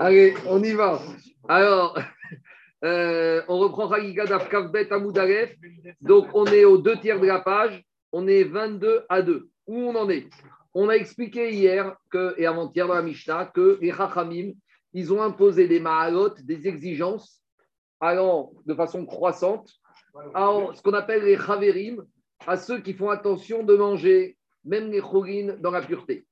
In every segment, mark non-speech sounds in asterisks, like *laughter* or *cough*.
Allez, on y va. Alors, *laughs* euh, on reprend Chagiga d'Afkavbet Amoudalef. Donc, on est aux deux tiers de la page. On est 22 à 2. Où on en est? On a expliqué hier et avant-hier dans la Mishnah que les Chachamim, ils ont imposé des mahalot, des exigences, allant de façon croissante à ce qu'on appelle les Chaverim, à ceux qui font attention de manger même les chourines dans la pureté.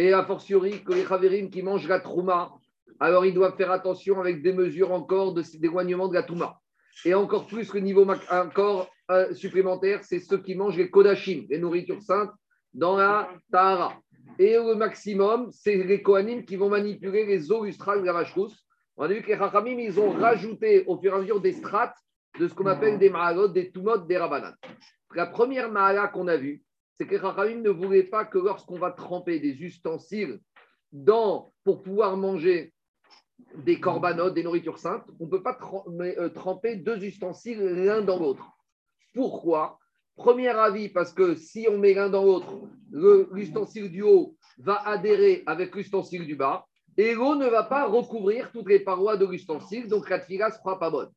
Et a fortiori que les Chaverim qui mangent la trouma, alors ils doivent faire attention avec des mesures encore d'éloignement de la touma. Et encore plus, le niveau encore euh, supplémentaire, c'est ceux qui mangent les kodashim, les nourritures saintes, dans la tahara. Et le maximum, c'est les kohanim qui vont manipuler les eaux lustrales de la vache rousse. On a vu que les Chachamim, ils ont rajouté au fur et à mesure des strates de ce qu'on appelle des mahalot, des tumot, des rabanan. La première mahala qu'on a vue, c'est que les ne voulaient pas que lorsqu'on va tremper des ustensiles dans, pour pouvoir manger des corbanotes, des nourritures saintes, on ne peut pas euh, tremper deux ustensiles l'un dans l'autre. Pourquoi? Premier avis, parce que si on met l'un dans l'autre, l'ustensile du haut va adhérer avec l'ustensile du bas, et l'eau ne va pas recouvrir toutes les parois de l'ustensile, donc la tfila ne sera pas bonne.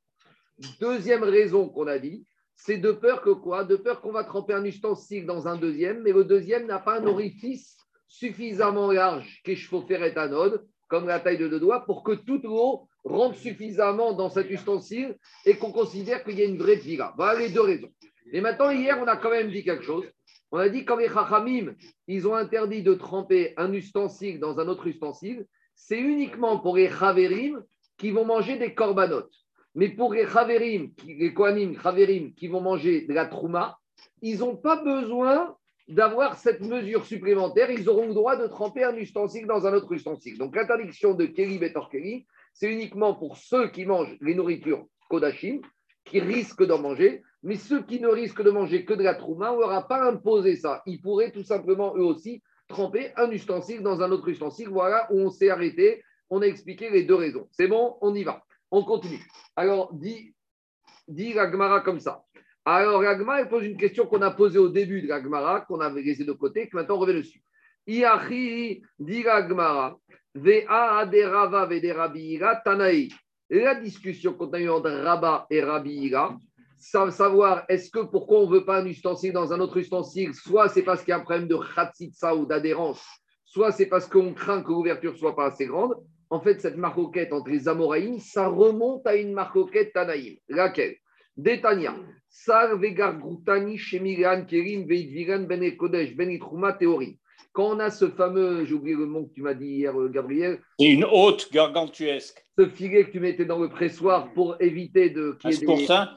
Deuxième raison qu'on a dit, c'est de peur que quoi? De peur qu'on va tremper un ustensile dans un deuxième, mais le deuxième n'a pas un orifice suffisamment large, faire éthanol, comme la taille de deux doigts, pour que toute l'eau rentre suffisamment dans cet ustensile et qu'on considère qu'il y a une vraie tfila. Voilà les deux raisons. Et maintenant, hier, on a quand même dit quelque chose. On a dit quand les chachamim, ils ont interdit de tremper un ustensile dans un autre ustensile, c'est uniquement pour les chaverim qui vont manger des corbanotes. Mais pour les chaverim, les kohanim, chaverim, qui vont manger de la trouma, ils n'ont pas besoin d'avoir cette mesure supplémentaire. Ils auront le droit de tremper un ustensile dans un autre ustensile. Donc l'interdiction de Keli Betor Keli, c'est uniquement pour ceux qui mangent les nourritures Kodashim, qui risquent d'en manger. Mais ceux qui ne risquent de manger que de la trouma, on ne leur pas imposé ça. Ils pourraient tout simplement, eux aussi, tremper un ustensile dans un autre ustensile. Voilà où on s'est arrêté. On a expliqué les deux raisons. C'est bon, on y va. On continue. Alors, dit, dit la comme ça. Alors, la elle pose une question qu'on a posée au début de la Gemara, qu'on avait laissée de côté, que maintenant on revient dessus. Iachi, dit la Gemara, Vea Rava Tanaï. La discussion qu'on a eue entre Rabat et Rabira, savoir est-ce que pourquoi on ne veut pas un ustensile dans un autre ustensile, soit c'est parce qu'il y a un problème de khatsitsa ou d'adhérence, soit c'est parce qu'on craint que l'ouverture soit pas assez grande. En fait, cette marcoquette entre les Amoraïm, ça remonte à une marcoquette Tanaïm. Laquelle? Détania. Sar vegargrutani shemiran kerim veidviran ben kodesh ben théorie. Quand on a ce fameux, j'ai oublié le mot que tu m'as dit hier, euh, Gabriel. C'est une haute gargantuesque. Ce filet que tu mettais dans le pressoir pour éviter de. Un scrutin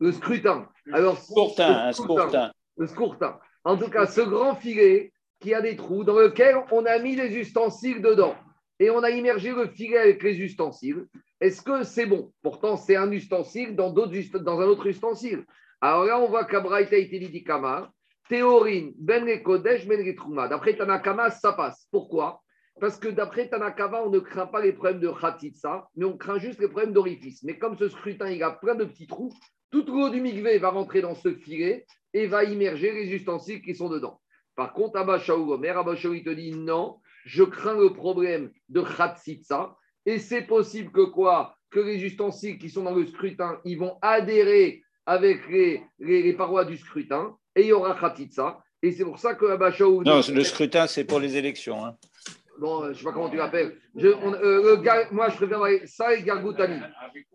Le scrutin. Alors, scrutin, un scrutin. Le scrutin. En tout cas, ce grand filet qui a des trous dans lequel on a mis les ustensiles dedans et on a immergé le filet avec les ustensiles. Est-ce que c'est bon? Pourtant, c'est un ustensile dans, un autre ustensile. Alors là, on voit qu'Abraïta dit Kama, théorine, ben kodesh, ben D'après Tanakama, ça passe. Pourquoi? Parce que d'après Tanakama, on ne craint pas les problèmes de khatitsa, mais on craint juste les problèmes d'orifice. Mais comme ce scrutin, il a plein de petits trous, toute l'eau du migvé va rentrer dans ce filet et va immerger les ustensiles qui sont dedans. Par contre, Abba Shaou Omer, Abba il te dit non, je crains le problème de Khatsitsa. Et c'est possible que quoi? Que les ustensiles qui sont dans le scrutin, ils vont adhérer avec les, les, parois du scrutin et il y aura Khatsitsa. Et c'est pour ça que Abachaou. Non, le scrutin, c'est pour les élections. Hein. Bon, je ne sais pas comment tu l'appelles. Euh, moi, je préfère ça et Gargoutani.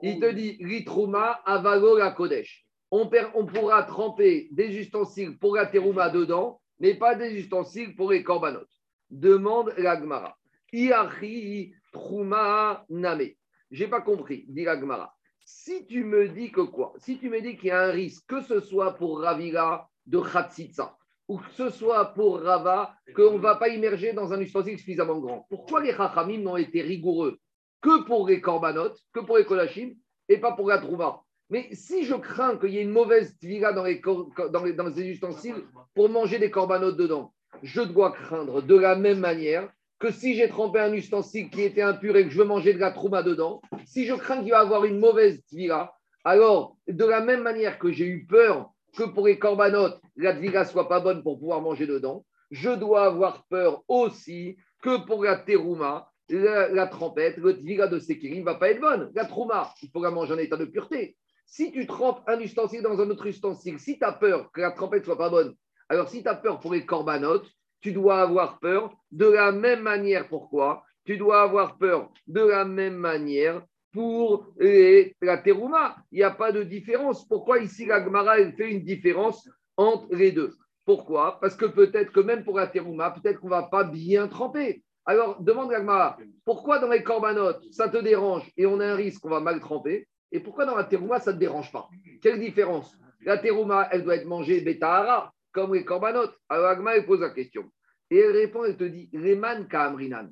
Il te dit Ritrouma avalo la Kodesh. On, on, pourra tremper des ustensiles pour la terouma dedans, mais pas des ustensiles pour les corbanotes. Demande l'Agmara. Iachi Trouma Name. J'ai pas compris, dit l'Agmara. Si tu me dis que quoi? Si tu me dis qu'il y a un risque, que ce soit pour Ravira de Khatsitsa, ou que ce soit pour Rava, qu'on ne va pas immerger dans un ustensile suffisamment grand. Pourquoi les Chachamim n'ont été rigoureux que pour les corbanotes, que pour les Kolachim, et pas pour la Trouma? Mais si je crains qu'il y ait une mauvaise les, dans les ustensiles pour manger des corbanotes dedans, je dois craindre de la même manière que si j'ai trempé un ustensile qui était impur et que je veux manger de la trouma dedans, si je crains qu'il va avoir une mauvaise tvila, alors de la même manière que j'ai eu peur que pour les corbanotes, la tvila soit pas bonne pour pouvoir manger dedans, je dois avoir peur aussi que pour la terouma, la, trompette, le tvila de Sekiri ne va pas être bonne. La trouma, il faut la manger en état de pureté. Si tu trempes un ustensile dans un autre ustensile, si tu as peur que la trompette soit pas bonne, alors si tu as peur pour les corbanotes, tu dois avoir peur de la même manière. Pourquoi? Tu dois avoir peur de la même manière pour la terouma. Il n'y a pas de différence. Pourquoi ici la Gemara fait une différence entre les deux? Pourquoi? Parce que peut-être que même pour la terouma, peut-être qu'on ne va pas bien tremper. Alors, demande Gagmara, pourquoi dans les corbanotes, ça te dérange et on a un risque qu'on va mal tremper? Et pourquoi dans la terouma, ça ne te dérange pas? Quelle différence? La terouma, elle doit être mangée betahara, comme les corbanotes. Alors, Agma, elle pose la question. Et elle répond, elle te dit, Reman Kaamrinan.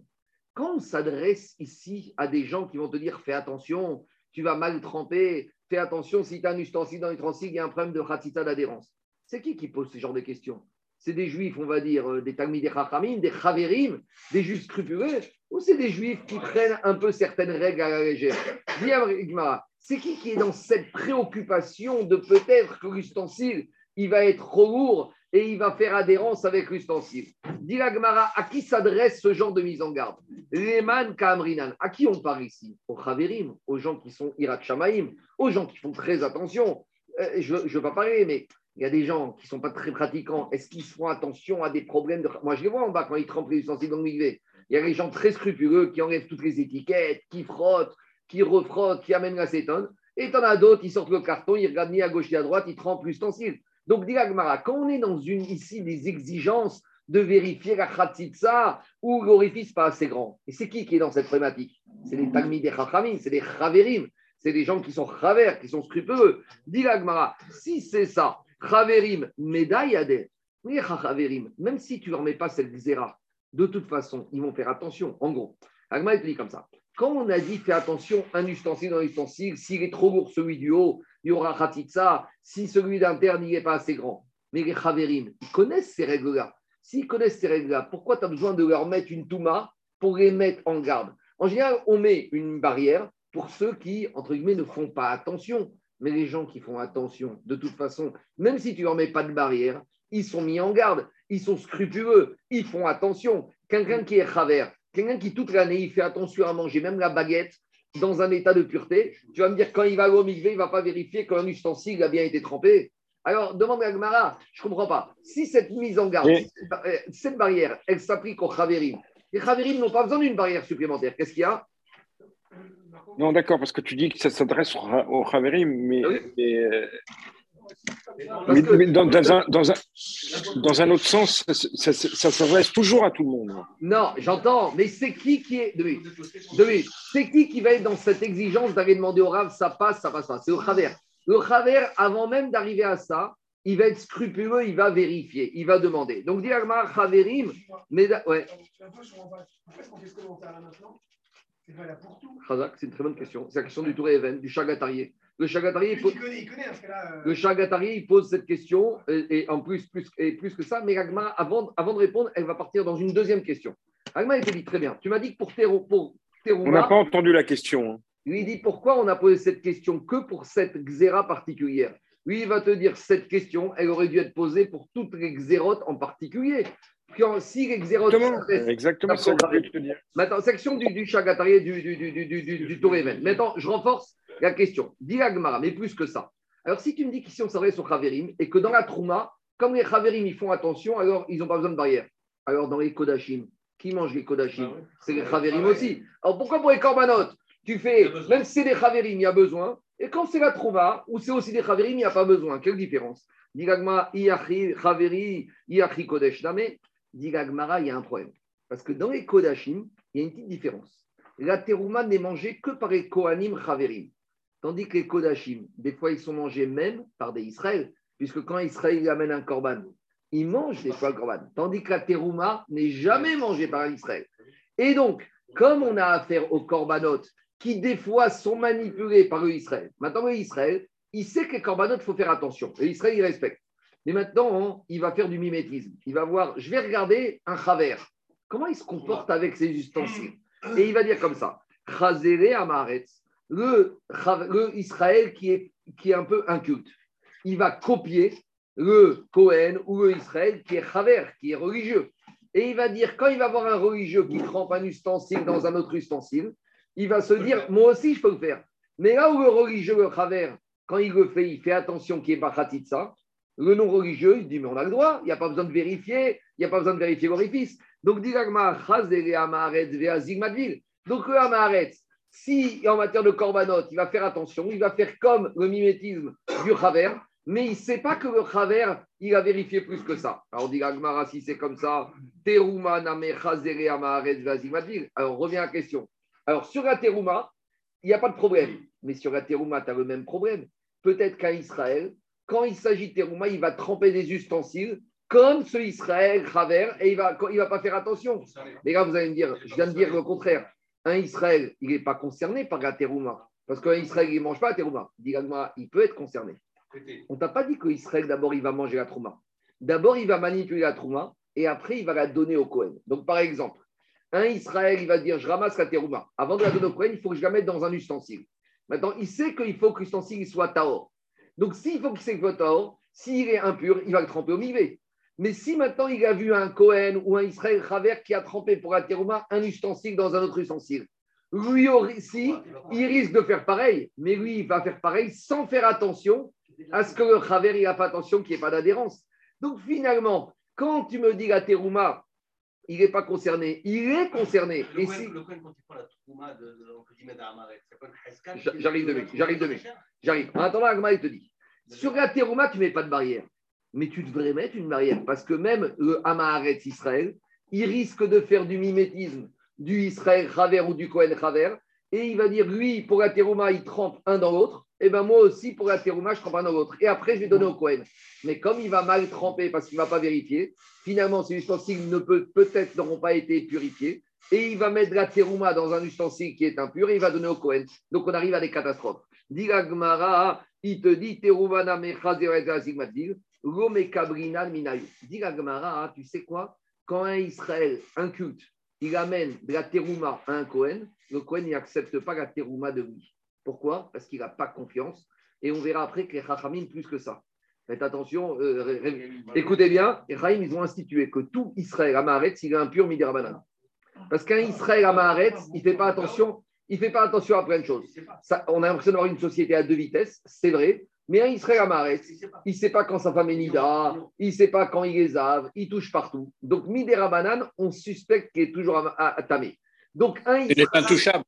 Quand on s'adresse ici à des gens qui vont te dire, fais attention, tu vas mal tremper, fais attention, si tu as un ustensile dans l'ustensile, il y a un problème de ratita d'adhérence. C'est qui qui pose ce genre de questions? C'est des juifs, on va dire, euh, des Talmidei Chachamim, des Chaverim, des juifs scrupuleux, ou c'est des juifs qui prennent un peu certaines règles à la légère? C'est qui qui est dans cette préoccupation de peut-être que l'ustensile, il va être trop lourd et il va faire adhérence avec l'ustensile Dis à qui s'adresse ce genre de mise en garde? Leman Kamrinan. À qui on parle ici? Aux Chaverim, aux gens qui sont Irak Shamaim, aux gens qui font très attention. Euh, je ne veux pas parler, mais il y a des gens qui ne sont pas très pratiquants. Est-ce qu'ils font attention à des problèmes de... Moi, je les vois en bas quand ils trempent les ustensiles dans le Il y a des gens très scrupuleux qui enlèvent toutes les étiquettes, qui frottent, qui refrottent, qui amènent l'acétone. Et tu en as d'autres, ils sortent le carton, ils regardent ni à gauche ni à droite, ils trempent l'ustensile. Donc, dit quand on est dans une, ici des exigences de vérifier la khatitsa ou l'orifice pas assez grand, et c'est qui qui est dans cette problématique? C'est les Talmid des Chachamim, c'est les Chaverim, c'est des gens qui sont Chaver, qui sont scrupuleux. Dit Agmara, si c'est ça, Chaverim, médaille Oui, Chaverim, même si tu ne leur mets pas cette xéra, de toute façon, ils vont faire attention. En gros, Agma dit comme ça. Quand on a dit fais attention, un ustensile dans l'ustensile, s'il est trop lourd, celui du haut, il y aura Khatitsa. Si celui d'interne, n'est pas assez grand. Mais les Chaverim, ils connaissent ces règles-là. S'ils connaissent ces règles-là, pourquoi tu as besoin de leur mettre une Touma pour les mettre en garde? En général, on met une barrière pour ceux qui, entre guillemets, ne font pas attention. Mais les gens qui font attention, de toute façon, même si tu leur mets pas de barrière, ils sont mis en garde, ils sont scrupuleux, ils font attention. Quelqu'un qui est travers, quelqu'un qui toute l'année, il fait attention à manger, même la baguette, dans un état de pureté, tu vas me dire quand il va au mikvé, il ne va pas vérifier qu'un ustensile a bien été trempé. Alors, demande à Gmara, je ne comprends pas. Si cette mise en garde, euh, cette barrière, elle s'applique aux Khaverim, les Khaverim n'ont pas besoin d'une barrière supplémentaire. Qu'est-ce qu'il y a? Non, d'accord, parce que tu dis que ça s'adresse au Khaverim, mais, dans, un, dans, un, autre sens, ça, s'adresse toujours à tout le monde. Non, j'entends, mais c'est qui qui est. C'est qui qui va être dans cette exigence d'aller demander au Rav, ça passe, ça passe pas C'est le Khaver. Le Khaver, avant même d'arriver à ça, il va être scrupuleux, il va vérifier, il va demander. Donc, dit Khaverim, mais. Ouais. C'est une très bonne question. C'est la question du Tour Even, du Chagatarié. Le Chagatarié, il pose, euh, le Chagatarié, il pose cette question, et, en plus, plus, et plus que ça, mais Agma, avant, avant de répondre, elle va partir dans une deuxième question. Agma, il te dit très bien. Tu m'as dit que pour Teruma. On n'a pas entendu la question. Hein. Lui, il dit pourquoi on a posé cette question que pour cette xéra particulière? Lui, il va te dire cette question, elle aurait dû être posée pour toutes les xérotes en particulier si les Exactement, c'est ce dire. Maintenant, section du, du chagatarié du, du, du, du, du Tour Maintenant, je renforce la question. Dis mais plus que ça. Alors, si tu me dis qu'ici on s'adresse sur Khaverim et que dans la Trouma, comme les Khaverim ils font attention, alors ils n'ont pas besoin de barrière. Alors, dans les Kodashim, qui mange les Kodashim ah C'est les Khaverim aussi. Alors, pourquoi pour les Korbanot Tu fais, même si c'est des Khaverim, il y a besoin. Et quand c'est la Trouma, ou c'est aussi des Khaverim, il n'y a pas besoin. Quelle différence? Digagma, Iachi, Khaveri, Iachi Kodesh dit Gagmara, il y a un problème. Parce que dans les Kodashim, il y a une petite différence. La terouma n'est mangée que par les Kohanim Chaverim. Tandis que les Kodashim, des fois, ils sont mangés même par des Israël, puisque quand Israël amène un korban, il mange des fois le korban. Tandis que la terouma n'est jamais mangée par Israël. Et donc, comme on a affaire aux korbanot, qui des fois sont manipulés par Israël, maintenant Israël, il sait que les korbanot, il faut faire attention. Et Israël, il respecte. Mais maintenant, il va faire du mimétisme. Il va voir, je vais regarder un chaver. Comment il se comporte avec ses ustensiles Et il va dire comme ça Amaretz, le, le Israël qui est, qui est un peu inculte. Il va copier le Cohen ou le Israël qui est chaver, qui est religieux. Et il va dire, quand il va voir un religieux qui trempe un ustensile dans un autre ustensile, il va se dire, moi aussi, je peux le faire. Mais là où le religieux, le travers, quand il le fait, il fait attention qu'il n'y ait pas ça. Le non-religieux, il dit, mais on a le droit, il n'y a pas besoin de vérifier, il n'y a pas besoin de vérifier l'orifice. Donc, dit Donc, le si en matière de korbanot, il va faire attention, il va faire comme le mimétisme du Chaver, mais il ne sait pas que le Chaver, il a vérifié plus que ça. Alors, dit Agmara, si c'est comme ça, Teruma Alors, revient à la question. Alors, sur la Teruma, il n'y a pas de problème. Mais sur la Teruma, tu as le même problème. Peut-être qu'à Israël, quand il s'agit de Teruma, il va tremper des ustensiles comme ce Israël, Chaver, et il ne va, va pas faire attention. Mais là, vous allez me dire, je viens de dire le contraire. Un Israël, il n'est pas concerné par la Teruma. Parce qu'un Israël, il ne mange pas la Teruma. Il peut être concerné. On t'a pas dit qu'Israël, d'abord, il va manger la Trouma. D'abord, il va manipuler la Trouma et après, il va la donner au Cohen. Donc, par exemple, un Israël, il va dire Je ramasse la terouma. Avant de la donner au Cohen, il faut que je la mette dans un ustensile. Maintenant, il sait qu'il faut que l'ustensile soit taor. Donc, s'il faut qu'il soit taor, s'il est impur, il va le tremper au mivé. Mais si maintenant il a vu un Cohen ou un Israël Chaver qui a trempé pour la un ustensile dans un autre ustensile, lui aussi, il risque de faire pareil, mais lui, il va faire pareil sans faire attention à ce que le Chaver, il n'a pas attention qu'il n'y ait pas d'adhérence. Donc finalement, quand tu me dis la il n'est pas concerné. Il est concerné. Le, Et si... le quand il prend la trouma de, de, c'est pas une J'arrive de j'arrive de J'arrive. En attendant, Agma, il te dit sur la terouma, tu ne mets pas de barrière. Mais tu devrais mettre une barrière parce que même le Amaharet Israël, il risque de faire du mimétisme du Israël Raver ou du Kohen Raver. Et il va dire, lui, pour la terouma, il trempe un dans l'autre eh ben moi aussi, pour la terouma, je trempe un dans l'autre. Et après, je vais donner au Cohen. Mais comme il va mal tremper parce qu'il ne va pas vérifier, finalement, ces ustensiles ne peut, peut-être n'auront pas été purifiés. Et il va mettre la terouma dans un ustensile qui est impur et il va donner au Cohen. Donc on arrive à des catastrophes. Dit il te dit terouma Dit tu sais quoi? Quand un Israël, un culte, il amène de la terouma à un Cohen, le Cohen n'accepte pas la terouma de lui. Pourquoi? Parce qu'il n'a pas confiance. Et on verra après que les Chachamim, plus que ça. Faites attention, euh, écoutez bien, les Chachamim, ils ont institué que tout Israël Amaharetz, il est impur Midirabanan. Parce qu'un Israël Amaharetz, il ne fait pas attention. Il fait pas attention à plein de choses. Ça, on a l'impression d'avoir une société à deux vitesses, c'est vrai. Mais un Israël Amaharetz, il ne sait pas quand sa femme est Nida, il ne sait pas quand il est Zav, il touche partout. Donc, Midirabanan, on suspecte qu'il est toujours Tamé. Donc un, Israël,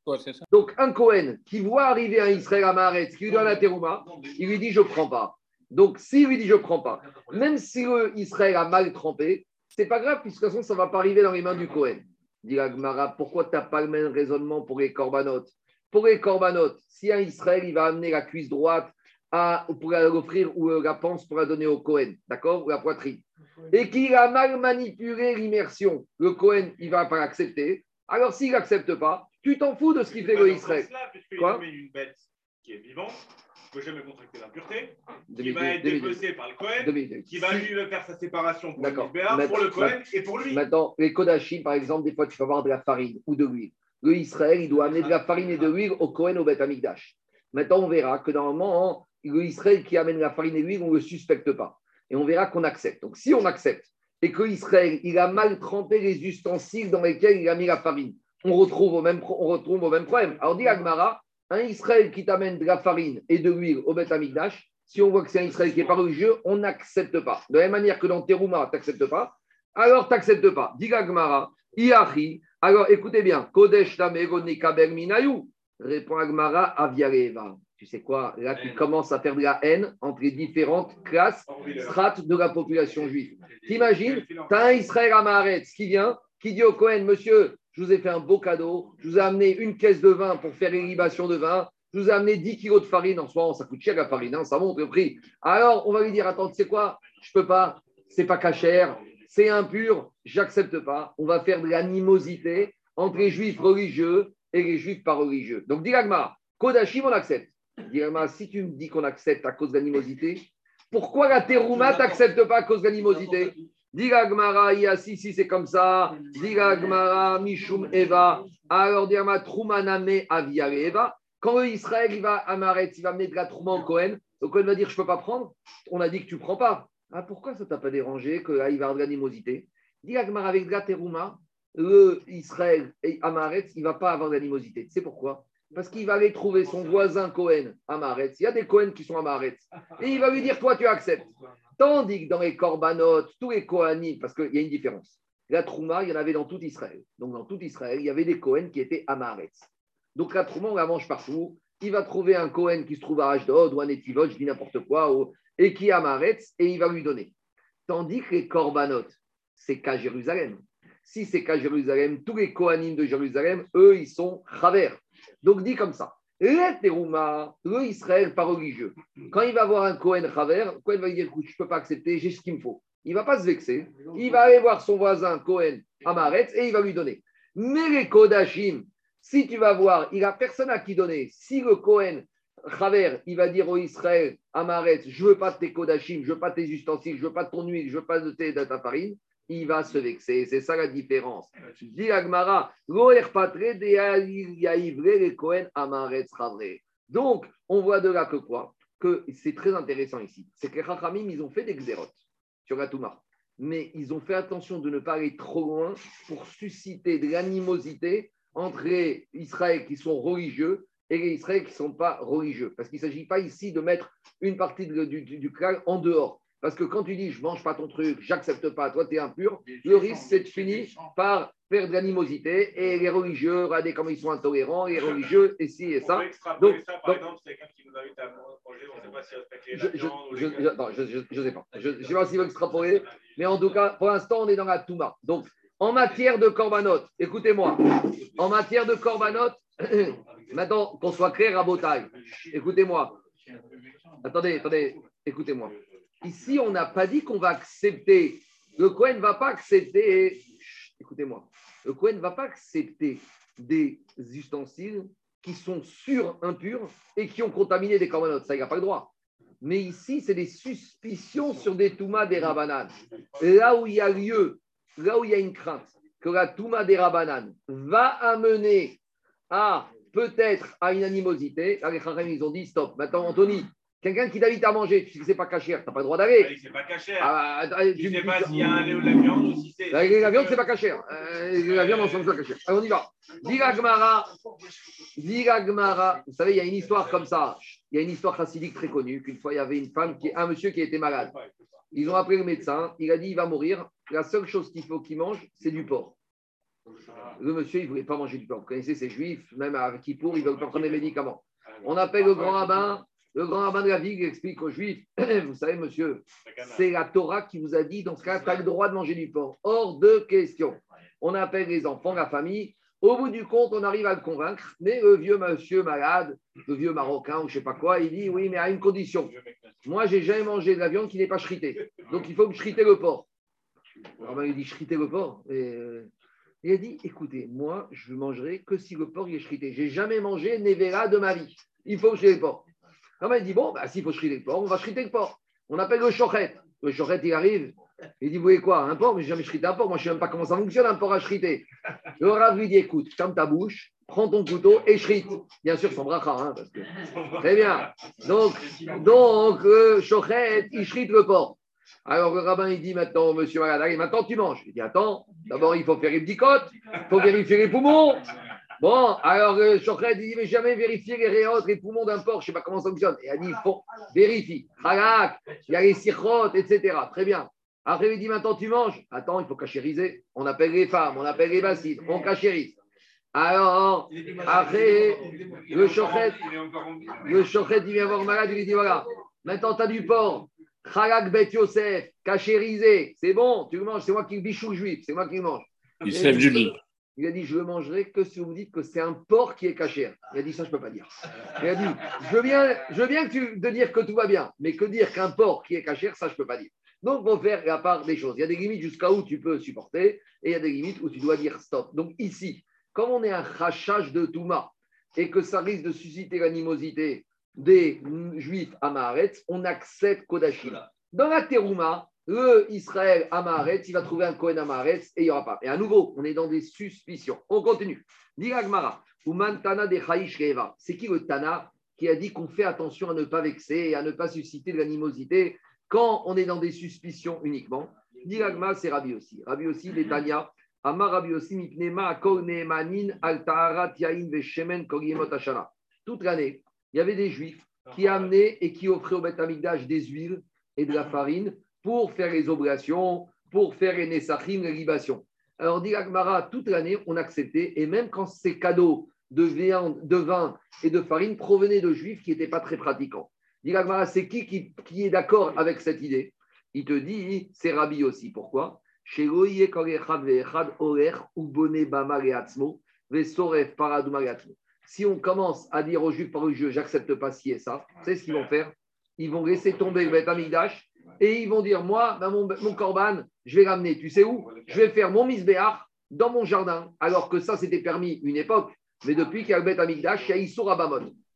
Donc un Cohen qui voit arriver un Israël à Maharetz, qui lui donne la terouma, il lui dit je ne prends pas. Donc s'il lui dit je ne prends pas, même si le Israël a mal trempé, c'est pas grave, puisque de toute façon ça ne va pas arriver dans les mains du Cohen. Dit Agmara, pourquoi tu n'as pas le même raisonnement pour les corbanotes Pour les corbanotes, si un Israël il va amener la cuisse droite à, pour l'offrir ou la panse pour la donner au Cohen, d'accord? Ou la poitrine, et qu'il a mal manipulé l'immersion, le Cohen il ne va pas l'accepter. Alors, s'il n'accepte pas, tu t'en fous de ce qu'il fait le Israël. Quoi une bête qui est vivante, qui ne peut jamais contracter l'impureté, qui va être dépecée par le Cohen, qui va lui faire sa séparation pour, le, pour le Cohen et pour lui. Maintenant, les Kodachim, par exemple, des fois, tu vas avoir de la farine ou de l'huile. Le Israël, il doit amener de la farine et de l'huile au Cohen, au Beth Amikdash. Maintenant, on verra que normalement, le Israël qui amène la farine et l'huile, on ne le suspecte pas. Et on verra qu'on accepte. Donc, si on accepte et que Israël, il a mal trempé les ustensiles dans lesquels il a mis la farine. On retrouve au même, on retrouve au même problème. Alors, dit Agmara, un Israël qui t'amène de la farine et de l'huile au Beth Amikdash, si on voit que c'est un Israël qui n'est pas religieux, on n'accepte pas. De la même manière que dans Terouma, tu n'acceptes pas, alors tu n'acceptes pas. Dit Agmara, Iachi, alors écoutez bien, Kodesh Tameroni Kaber Minayu, répond Agmara, Aviareva tu sais quoi, là tu commences à faire de la haine entre les différentes classes, strates de la population juive. T'imagines, tu as un Israël Amaharetz qui vient, qui dit au Cohen, monsieur, je vous ai fait un beau cadeau, je vous ai amené une caisse de vin pour faire l'irrigation de vin, je vous ai amené 10 kilos de farine, en ce moment ça coûte cher la farine, hein, ça monte le prix. Alors on va lui dire, attends, tu sais quoi, je peux pas, c'est pas cachère, c'est impur, j'accepte pas, on va faire de l'animosité entre les juifs religieux et les juifs pas religieux. Donc, Dilagma, Kodashim, on accepte si tu me dis qu'on accepte à cause d'animosité, pourquoi la terouma t'accepte pas à cause d'animosité? Diga Gmara, si, si, c'est comme ça. Diga Gmara, Mishum Eva. Alors, Aviare Eva. Quand Israël il va à Maret, il va mettre de la Trouma au Cohen, le Cohen va dire Je ne peux pas prendre. On a dit que tu ne prends pas. Ah, pourquoi ça t'a pas dérangé qu'il va y avoir de l'animosité? Dit avec Gateruma, le Israël et Amaretz, il ne va pas avoir d'animosité. C'est pourquoi? Parce qu'il va aller trouver son voisin Cohen Amaretz. Il y a des Cohen qui sont Amaretz. Et il va lui dire Toi, tu acceptes. Tandis que dans les Korbanot, tous les Kohanim, parce qu'il y a une différence. La Trouma, il y en avait dans tout Israël. Donc, dans tout Israël, il y avait des Cohen qui étaient Amaretz. Donc, la Trouma, on la mange partout. Il va trouver un Cohen qui se trouve à Ashdod ou à Netivot, je dis n'importe quoi, et qui est Amaretz, et il va lui donner. Tandis que les Korbanot, c'est qu'à Jérusalem. Si c'est qu'à Jérusalem, tous les Kohanim de Jérusalem, eux, ils sont Chaver. Donc, dit comme ça. Le Israël pas religieux. Quand il va voir un Kohen Chaver, Kohen va lui dire écoute, je ne peux pas accepter, j'ai ce qu'il me faut. Il ne va pas se vexer. Il va aller voir son voisin Kohen Amaretz et il va lui donner. Mais les Kodashim, si tu vas voir, il n'a personne à qui donner. Si le Kohen Chaver, il va dire au Israël Amaretz, je ne veux pas de tes Kodashim, je ne veux pas de tes ustensiles, je ne veux pas de ton huile, je ne veux pas de, tes, farine il va se vexer. C'est ça la différence. Dit Agmara, donc, on voit de là que quoi? Que c'est très intéressant ici. C'est que les Chachamim, ils ont fait des xérotes sur la Touma. Mais ils ont fait attention de ne pas aller trop loin pour susciter de l'animosité entre les Israël qui sont religieux et les Israël qui ne sont pas religieux. Parce qu'il ne s'agit pas ici de mettre une partie du, du, du en dehors. Parce que quand tu dis je mange pas ton truc, j'accepte pas, toi tu es impur, le risque c'est de finir par faire de l'animosité et les religieux, regardez comment ils sont intolérants, les religieux, et ci et ça. Donc, ça, par exemple, c'est quelqu'un qui nous invite à manger, on ne sait pas si respecter la je, je, sais pas. Je ne sais pas s'il va extrapoler, mais en tout cas, pour l'instant, on est dans la Touma. Donc, en matière de korbanot, écoutez-moi, en matière de korbanot, *clears throat* maintenant qu'on soit clair à Botaille, écoutez-moi. Attendez, attendez, écoutez-moi. Ici, on n'a pas dit qu'on va accepter. Le Cohen ne va pas accepter. Écoutez-moi. Le Cohen ne va pas accepter des ustensiles qui sont sur impurs et qui ont contaminé des corbanotes. Ça, il n'a pas le droit. Mais ici, c'est des suspicions sur des toumas des rabananes. Là où il y a lieu, là où il y a une crainte que la touma des rabananes va amener à peut-être à une animosité, les ils ont dit stop. Maintenant, Anthony, Quelqu'un qui t'invite à manger, tu sais que c'est pas cachère, tu n'as pas le droit d'aller. c'est pas cachère. Ah, bah, tu ne sais pas s'il y a un lait ou de la viande ou si c'est. La, viande, c'est pas cachère. Euh, la viande, on sent pas cachère. Allez, on y va. Diga Gmara, vous savez, il y a une histoire comme ça. Il y a une histoire chassidique très connue qu'une fois, il y avait une femme, qui, un monsieur qui était malade. Ils ont appelé le médecin, il a dit il va mourir. La seule chose qu'il faut qu'il mange, c'est du porc. Le monsieur, il ne voulait pas manger du porc. Vous connaissez ces juifs, même avec Kippour, ils ne veulent pas prendre des médicaments. On appelle le grand rabbin, le grand rabbin de la ville explique aux Juifs *clears throat* Vous savez, monsieur, c'est la Torah qui vous a dit dans ce cas, tu as le droit de manger du porc. Hors de question. On appelle les enfants, la famille. Au bout du compte, on arrive à le convaincre. Mais le vieux monsieur malade, le vieux marocain ou je ne sais pas quoi, il dit Oui, mais à une condition. Moi, j'ai jamais mangé de la viande qui n'est pas shritée. Donc, il faut me shriter le porc. Alors, il dit Shriter le porc. Et, euh, il a dit Écoutez, moi, je ne mangerai que si le porc est shrité. J'ai jamais mangé Nevera de ma vie. Il faut que je le porc. Non, il dit bon, bah, s'il faut shriter le porc, on va shriter le porc. On appelle le chochet. Le chochet, il arrive. Il dit Vous voyez quoi Un porc Mais j'ai jamais shrité un porc. Moi, je ne sais même pas comment ça fonctionne, un porc à shriter. Le Rav lui dit Écoute, ferme ta bouche, prends ton couteau et shrite. Bien sûr, son bracha. Hein. Très bien. Donc, donc chochet, il shrite le porc. Alors le rabbin, il dit maintenant, monsieur Malade, maintenant tu manges. Il dit Attends, d'abord, il faut faire une dicote, il faut vérifier les poumons. Bon, alors euh, Chokret dit, mais jamais vérifier les réautres, les poumons d'un porc, je ne sais pas comment ça fonctionne. Et elle dit, il faut vérifier. il y a les cirrotes, etc. Très bien. Après, il dit, maintenant tu manges. Attends, il faut cachériser. On appelle les femmes, on appelle les bassines, on cachérise. Alors, après, le Chokret, le il vient voir malade, il lui dit, voilà, maintenant tu as du porc. Chalak Bet Yosef, cachérisé, c'est bon, tu le manges, c'est moi qui le bichou juif, c'est moi qui le mange. Il lit. Il a dit, je le mangerai que si vous dites que c'est un porc qui est caché. Il a dit, ça, je ne peux pas dire. Il a dit, je bien, je viens que tu, de dire que tout va bien, mais que dire qu'un porc qui est caché, ça, je ne peux pas dire. Donc, il faut faire la part des choses. Il y a des limites jusqu'à où tu peux supporter et il y a des limites où tu dois dire stop. Donc, ici, comme on est un rachage de Touma et que ça risque de susciter l'animosité des juifs à Maharet, on accepte Kodashim. Dans la Terouma, le Israël Amaret, il va trouver un Kohen Amaret et il n'y aura pas. Et à nouveau, on est dans des suspicions. On continue. Diragmara, Tana de C'est qui le Tana qui a dit qu'on fait attention à ne pas vexer et à ne pas susciter de l'animosité quand on est dans des suspicions uniquement? Diragma, c'est Rabbi aussi. Rabbi aussi, Netanya. Amar Rabbi aussi, Akol Nehemanin, Altaharat, Yain, Veshemen, Kogimot Ashana. Toute l'année, il y avait des juifs qui amenaient et qui offraient au Beth Amikdash des huiles et de la farine pour faire les oblations, pour faire les Nessachim, les libations. Alors, dit Agmara, toute l'année, on acceptait, et même quand ces cadeaux de viande, de vin et de farine provenaient de juifs qui n'étaient pas très pratiquants. Dit Agmara, c'est qui, qui, est d'accord avec cette idée? Il te dit, c'est Rabbi aussi. Pourquoi? Si on commence à dire aux juifs par jeu, j'accepte pas ci et ça, c'est ce qu'ils vont faire Ils vont laisser tomber le Beth et ils vont dire Moi, mon, mon corban, je vais l'amener, tu sais où? Je vais faire mon misbéach dans mon jardin. Alors que ça, c'était permis une époque. Mais depuis qu'il y a le Beth Amigdash, il y a Issour.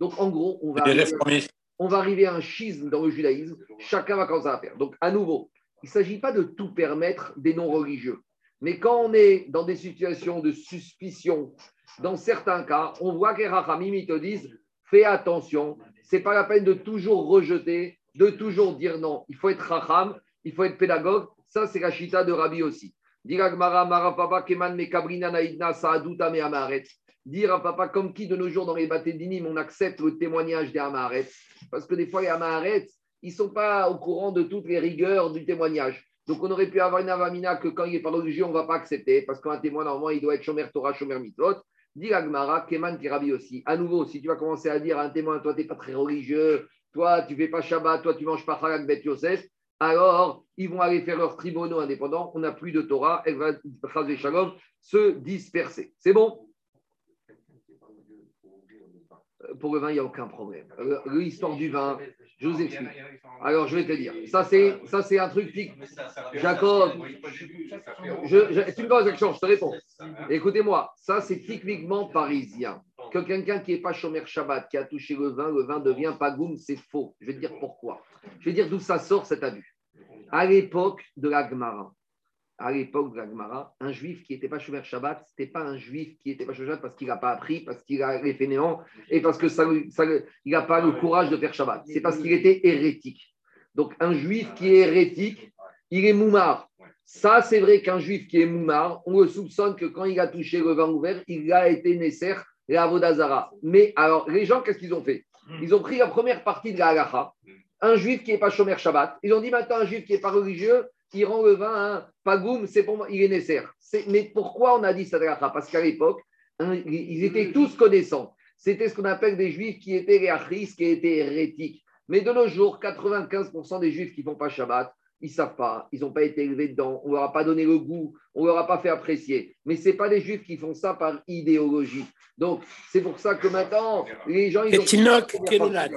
Donc en gros, on va, arriver, on va arriver à un schisme dans le judaïsme. Chacun va commencer à faire. Donc à nouveau, il ne s'agit pas de tout permettre des non-religieux. Mais quand on est dans des situations de suspicion, dans certains cas, on voit que les Rachamim, te disent fais attention, ce n'est pas la peine de toujours rejeter de toujours dire non. Il faut être racham, il faut être pédagogue. Ça, c'est la chita de Rabbi aussi. Dire papa, keman mekabrina naïdna saaduta me amaret. Dire à papa, comme qui de nos jours dans les bâtés d'inim, on accepte le témoignage des amaret. Parce que des fois, les amaret, ils ne sont pas au courant de toutes les rigueurs du témoignage. Donc, on aurait pu avoir une avamina que quand il est pas religieux, on ne va pas accepter. Parce qu'un témoin, normalement, il doit être shomer Torah, shomer mitzvot. Dire Agmara, Keman Rabbi aussi. À nouveau, si tu vas commencer à dire à un témoin, toi, tu n'es pas très religieux, toi, tu ne fais pas Shabbat, toi, tu manges pas Halak Bet Yosef, alors ils vont aller faire leurs tribunaux indépendants, on n'a plus de Torah, elle va, Shalom, se disperser. C'est bon? Pour le vin, il n'y a aucun problème. Euh, l'histoire du vin, je vous explique. Alors, je vais te dire. Ça, c'est, ça, c'est un truc Jacob, je, tu me poses question, je te réponds. Écoutez-moi, ça, c'est typiquement parisien que quelqu'un qui n'est pas Shomer Shabbat, qui a touché le vin, le vin devient pagoum, c'est faux. Je vais te dire pourquoi. Je vais dire d'où ça sort cet abus. À l'époque de la Gemara, à l'époque de la un juif qui n'était pas Shomer Shabbat, ce n'était pas un juif qui n'était pas Shomer Shabbat parce qu'il n'a pas appris, parce qu'il a les fainéants et parce qu'il n'a pas le courage de faire Shabbat. C'est parce qu'il était hérétique. Donc un juif qui est hérétique, il est moumar. Ça, c'est vrai qu'un juif qui est moumar, on le soupçonne que quand il a touché le vin ouvert, il a été nécessaire et Avodazara. Mais alors, les gens, qu'est-ce qu'ils ont fait? Ils ont pris la première partie de la halacha, un juif qui n'est pas Shomer Shabbat. Ils ont dit maintenant, un juif qui n'est pas religieux, il rend le vin un pagoum, c'est pour moi, il est nécessaire. Mais pourquoi on a dit cette halacha? Parce qu'à l'époque, hein, ils étaient tous connaissants. C'était ce qu'on appelle des juifs qui étaient les qui étaient hérétiques. Mais de nos jours, 95% des juifs qui ne font pas Shabbat, ils ne savent pas, ils n'ont pas été élevés dedans, on ne leur a pas donné le goût, on ne leur a pas fait apprécier. Mais ce n'est pas des juifs qui font ça par idéologie. Donc, c'est pour ça que maintenant, les gens. Ils Ketinok Kelolad.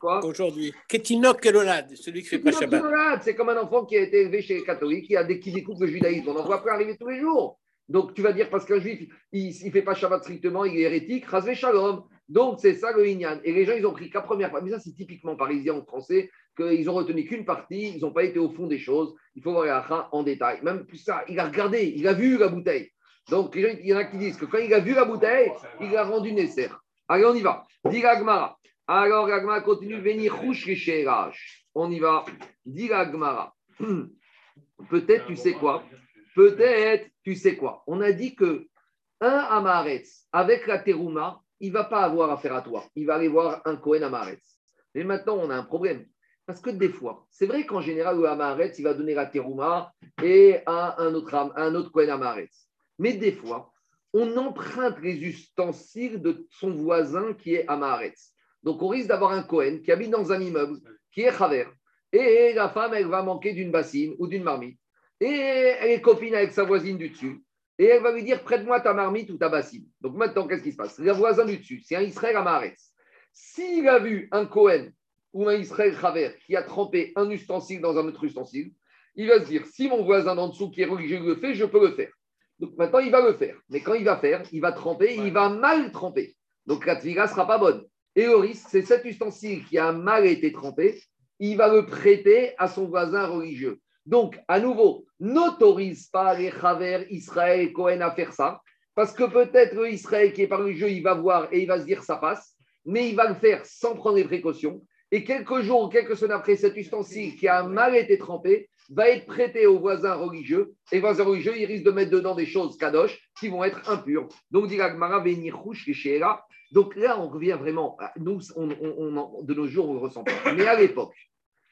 Quoi? Aujourd'hui. Ketinok Kelolad, celui qui fait pas Shabbat. C'est comme un enfant qui a été élevé chez les catholiques, qui, a, qui découvre le judaïsme. On en voit pas arriver tous les jours. Donc, tu vas dire, parce qu'un juif, il ne fait pas Shabbat strictement, il est hérétique, Razvé Shalom. Donc, c'est ça le Inyan. Et les gens, ils ont pris qu'à première fois. Mais ça, c'est typiquement parisien en français, qu'ils ont retenu qu'une partie, ils n'ont pas été au fond des choses. Il faut voir la en détail. Même plus ça, il a regardé, il a vu la bouteille. Donc, il y en a qui disent que quand il a vu la bouteille, il a rendu nécessaire. Allez, on y va. Dit Gmara. Alors, Gmara continue, venir les On y va. Dit Gmara. *clears throat* Peut-être, tu sais quoi? Peut-être, tu sais quoi? On a dit que un Amaretz avec la terouma, il ne va pas avoir affaire à toi. Il va aller voir un Kohen Amaretz. Mais maintenant, on a un problème. Parce que des fois, c'est vrai qu'en général, le Amaretz, il va donner la terouma et à un autre, un autre. Mais des fois, on emprunte les ustensiles de son voisin qui est Amaretz. Donc, on risque d'avoir un Kohen qui habite dans un immeuble qui est Chaver. Et la femme, elle va manquer d'une bassine ou d'une marmite. Et elle est copine avec sa voisine du dessus. Et elle va lui dire prête-moi ta marmite ou ta bassine. Donc maintenant, qu'est-ce qui se passe? Le voisin du dessus, c'est un Israël Amaretz. S'il a vu un Kohen ou un Israël Chaver qui a trempé un ustensile dans un autre ustensile, il va se dire si mon voisin d'en dessous qui est religieux le fait, je peux le faire. Donc maintenant, il va le faire. Mais quand il va faire, il va tremper, il va mal tremper. Donc la tviga ne sera pas bonne. Et au risque, c'est cet ustensile qui a mal été trempé, il va le prêter à son voisin religieux. Donc, à nouveau, n'autorise pas les Chaver, Israël et Cohen à faire ça, parce que peut-être Israël qui est par religieux, il va voir et il va se dire ça passe, mais il va le faire sans prendre les précautions. Et quelques jours, quelques semaines après, cet ustensile qui a mal été trempé va être prêté aux voisins religieux. Et les voisins religieux, ils risquent de mettre dedans des choses kadosh qui vont être impures. Donc, dit Donc là, on revient vraiment. Nous, de nos jours, on le ressent pas. Mais à l'époque,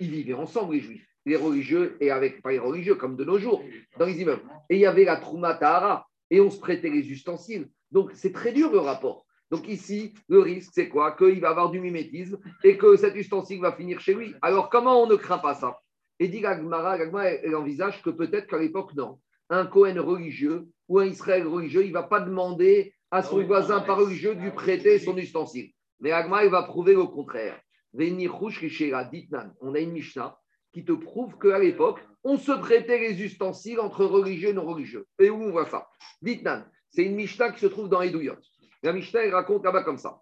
ils vivaient ensemble, les juifs, les religieux, et avec, pas les religieux, comme de nos jours, dans les immeubles. Et il y avait la Trouma Tahara, et on se prêtait les ustensiles. Donc, c'est très dur le rapport. Donc ici, le risque, c'est quoi? Qu'il va avoir du mimétisme et que cet ustensile va finir chez lui. Alors, comment on ne craint pas ça? Et dit Gagmara, elle envisage que peut-être qu'à l'époque, non. Un Cohen religieux ou un Israël religieux, il ne va pas demander à son ah voisin pas religieux de lui prêter son ustensile. Mais Agma, il va prouver le contraire. On a une Mishnah qui te prouve qu'à l'époque, on se prêtait les ustensiles entre religieux et non religieux. Et où on voit ça? Ditnan, c'est une Mishnah qui se trouve dans Edouyot. La Mishnah, elle raconte là-bas comme ça.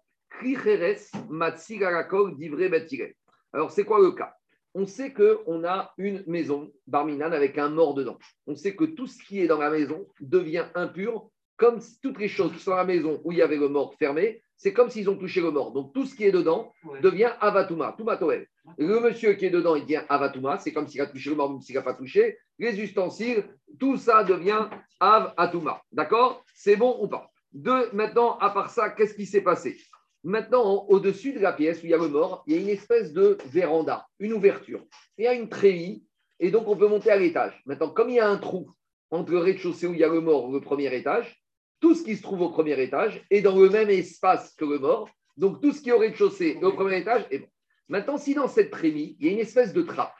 Alors, c'est quoi le cas? On sait qu'on a une maison, Barminan, avec un mort dedans. On sait que tout ce qui est dans la maison devient impur, comme toutes les choses qui sont dans la maison où il y avait le mort fermé, c'est comme s'ils ont touché le mort. Donc, tout ce qui est dedans devient Avatuma, Toumatoel. Le monsieur qui est dedans, il devient Avatuma, c'est comme s'il a touché le mort, même s'il n'a pas touché. Les ustensiles, tout ça devient Avatuma. D'accord? C'est bon ou pas? Deux, maintenant, à part ça, qu'est-ce qui s'est passé? Maintenant, au-dessus de la pièce où il y a le mort, il y a une espèce de véranda, une ouverture. Il y a une treillis, et donc on peut monter à l'étage. Maintenant, comme il y a un trou entre le rez-de-chaussée où il y a le mort et le premier étage, tout ce qui se trouve au premier étage est dans le même espace que le mort. Donc tout ce qui est au rez-de-chaussée et au premier étage est bon. Maintenant, si dans cette trémie, il y a une espèce de trappe,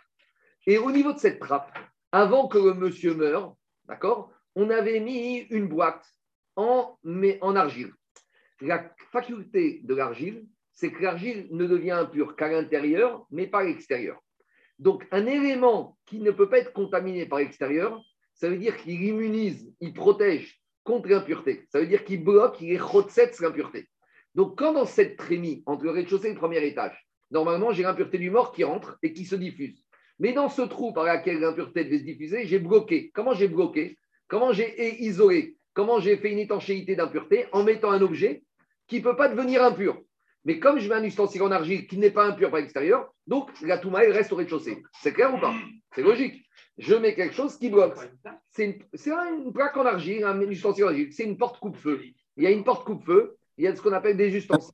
et au niveau de cette trappe, avant que le monsieur meure, d'accord, on avait mis une boîte en, mais en argile. La faculté de l'argile, c'est que l'argile ne devient impure qu'à l'intérieur, mais pas à l'extérieur. Donc, un élément qui ne peut pas être contaminé par l'extérieur, ça veut dire qu'il immunise, il protège contre l'impureté. Ça veut dire qu'il bloque, il est sur l'impureté. Donc, quand dans cette trémie, entre le rez-de-chaussée et le premier étage, normalement, j'ai l'impureté du mort qui rentre et qui se diffuse. Mais dans ce trou par lequel l'impureté devait se diffuser, j'ai bloqué. Comment j'ai bloqué? Comment j'ai isolé? Comment j'ai fait une étanchéité d'impureté En mettant un objet qui ne peut pas devenir impur. Mais comme je mets un ustensile en argile qui n'est pas impur par l'extérieur, donc la touma, elle reste au rez-de-chaussée. C'est clair ou pas C'est logique. Je mets quelque chose qui bloque. C'est une, plaque? En argile, un ustensile en argile. C'est une porte coupe-feu. Il y a une porte coupe-feu, il y a ce qu'on appelle des ustensiles.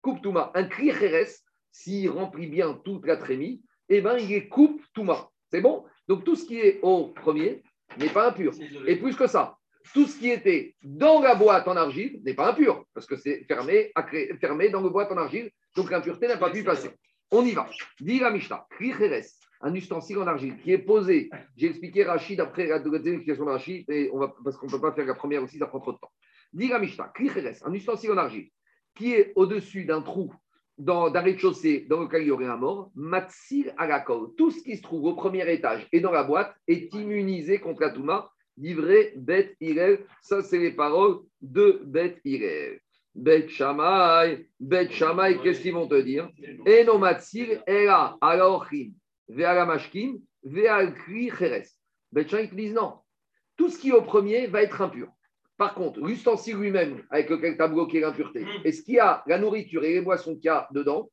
Coupe touma. Un cri s'il remplit bien toute la trémie, eh ben, il est coupe touma. C'est bon? Donc tout ce qui est au premier n'est pas impur. Et plus que ça, tout ce qui était dans la boîte en argile n'est pas impur, parce que c'est fermé, fermé dans la boîte en argile, donc l'impureté n'a pas pu passer. On y va. Dit la Mishnah, un ustensile en argile qui est posé. J'ai expliqué Rachid après la deuxième explication de Rachid, et on va, parce qu'on ne peut pas faire la première aussi, ça prend trop de temps. Dit la Mishnah, un ustensile en argile qui est au-dessus d'un trou dans, d'un rez-de-chaussée dans lequel il y aurait un mort, Matsir Agakol. Tout ce qui se trouve au premier étage et dans la boîte est immunisé contre la Touma livré Bet Irel. Ça, c'est les paroles de Bet Irel. Bet Shamay, Bet Shamay, qu'est-ce qu'ils vont te dire Eno Matsir, Ela, Alaochim, Ve'alamashkim, Ve'alkri Cheres. Bet Shamay, ils te disent non. Tout ce qui est au premier va être impur. Par contre, l'ustensile lui-même, avec lequel tu as bloqué l'impureté, et ce qu'il y a, la nourriture et les boissons qu'il y a dedans,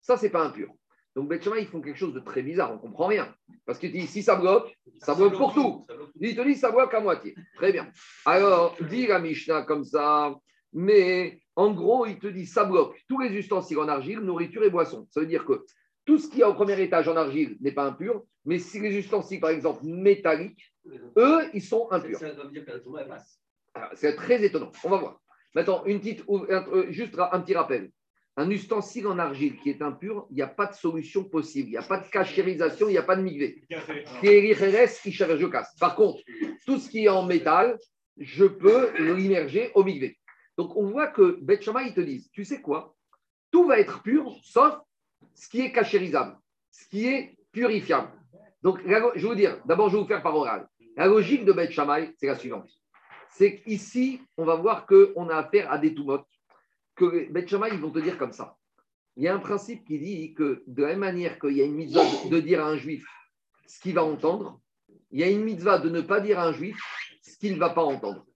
ça, c'est pas impur. Donc, Betchama, ils font quelque chose de très bizarre, on ne comprend rien. Parce que si ça bloque, ça bloque pour tout. Il te dit ça bloque à moitié. Très bien. Alors, dit la Mishnah comme ça, mais en gros, il te dit ça bloque tous les ustensiles en argile, nourriture et boissons. Ça veut dire que tout ce qui est au premier étage en argile n'est pas impur, mais si les ustensiles, par exemple, métalliques, eux, ils sont impurs. C'est très étonnant. On va voir. Maintenant, une petite, euh, juste un petit rappel un ustensile en argile qui est impur, il n'y a pas de solution possible. Il n'y a pas de cachérisation, il n'y a pas de migvé. Par contre, tout ce qui est en métal, je peux l'immerger au migvé. Donc, on voit que Bet ils te disent, tu sais quoi? Tout va être pur, sauf ce qui est cachérisable, ce qui est purifiable. Donc, je vais vous dire, d'abord, je vais vous faire par oral. La logique de Bet c'est la suivante. C'est qu'ici, on va voir qu'on a affaire à des toumotes que Bet ils vont te dire comme ça. Il y a un principe qui dit que de la même manière qu'il y a une mitzvah de, dire à un juif ce qu'il va entendre, il y a une mitzvah de ne pas dire à un juif ce qu'il ne va pas entendre.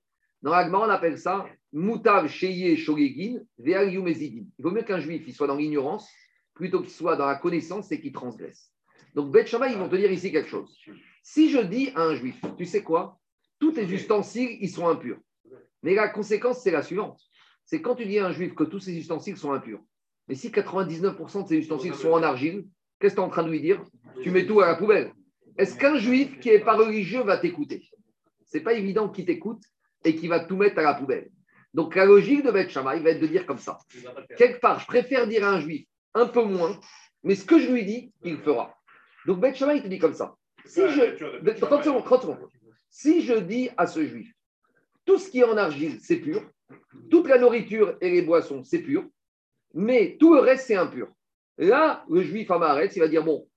Dans l'Agma, on appelle ça Moutav Sheye Shogegin Il vaut mieux qu'un juif il soit dans l'ignorance plutôt qu'il soit dans la connaissance et qu'il transgresse. Donc, Bet Shammai, ils vont te dire ici quelque chose. Si je dis à un juif, tu sais quoi? Tous tes ustensiles, ils sont impurs. Mais la conséquence, c'est la suivante. C'est quand tu dis à un juif que tous ses ustensiles sont impurs. Mais si 99% de ses ustensiles sont en argile, qu'est-ce que tu es en train de lui dire? Tu mets tout à la poubelle. Est-ce qu'un juif qui n'est pas religieux va t'écouter? C'est pas évident qu'il t'écoute et qu'il va tout mettre à la poubelle. Donc la logique de Beth Shammai va être de dire comme ça. Quelque part, je préfère dire à un juif un peu moins, mais ce que je lui dis, il fera. Donc Beth Shammai te dit comme ça. Si je, 30 secondes, 30 secondes. Si je dis à ce juif, tout ce qui est en argile, c'est pur, toute la nourriture et les boissons, c'est pur, mais tout le reste, c'est impur. Là, le juif Amaretz, il va dire, bon,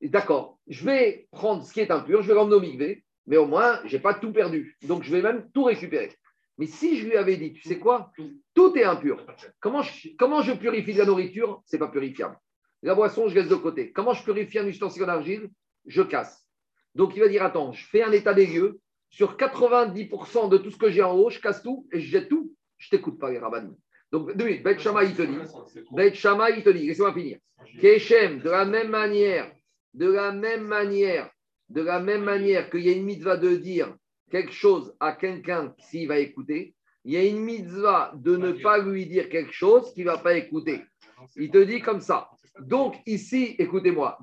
d'accord, je vais prendre ce qui est impur, je vais l'emmener au migvé, mais au moins, je n'ai pas tout perdu. Donc, je vais même tout récupérer. Mais si je lui avais dit, tu sais quoi, tout est impur. Comment je, purifie la nourriture Ce n'est pas purifiable. La boisson, je laisse de côté. Comment je purifie un ustensile en argile Je casse. Donc, il va dire, attends, je fais un état des lieux. Sur 90% de tout ce que j'ai en haut, je casse tout et je jette tout. Je t'écoute pas, les rabbinim. Donc, Beth Shama, il te dit, Beth Shama, il te dit, laissez-moi finir. Keshem, de la même manière, de la même manière, de la même manière qu'il y a une mitzvah de dire quelque chose à quelqu'un s'il va écouter, il y a une mitzvah de ne pas lui dire quelque chose qu'il ne va pas écouter. Il te dit comme ça. Donc, ici, écoutez-moi,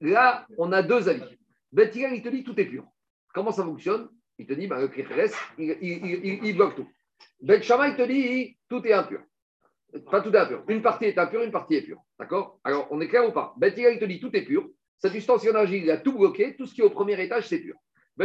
là, on a deux avis. Beth il te dit tout est pur. Comment ça fonctionne? Il te dit, bah, le il, il, il, bloque tout. Shama, il te dit, tout est impur. Pas tout est impur. Une partie est impure, une partie est pure. D'accord? Alors, on est clair ou pas? Ben il te dit, tout est pur. Cet ustensile il a tout bloqué. Tout ce qui est au premier étage, c'est pur.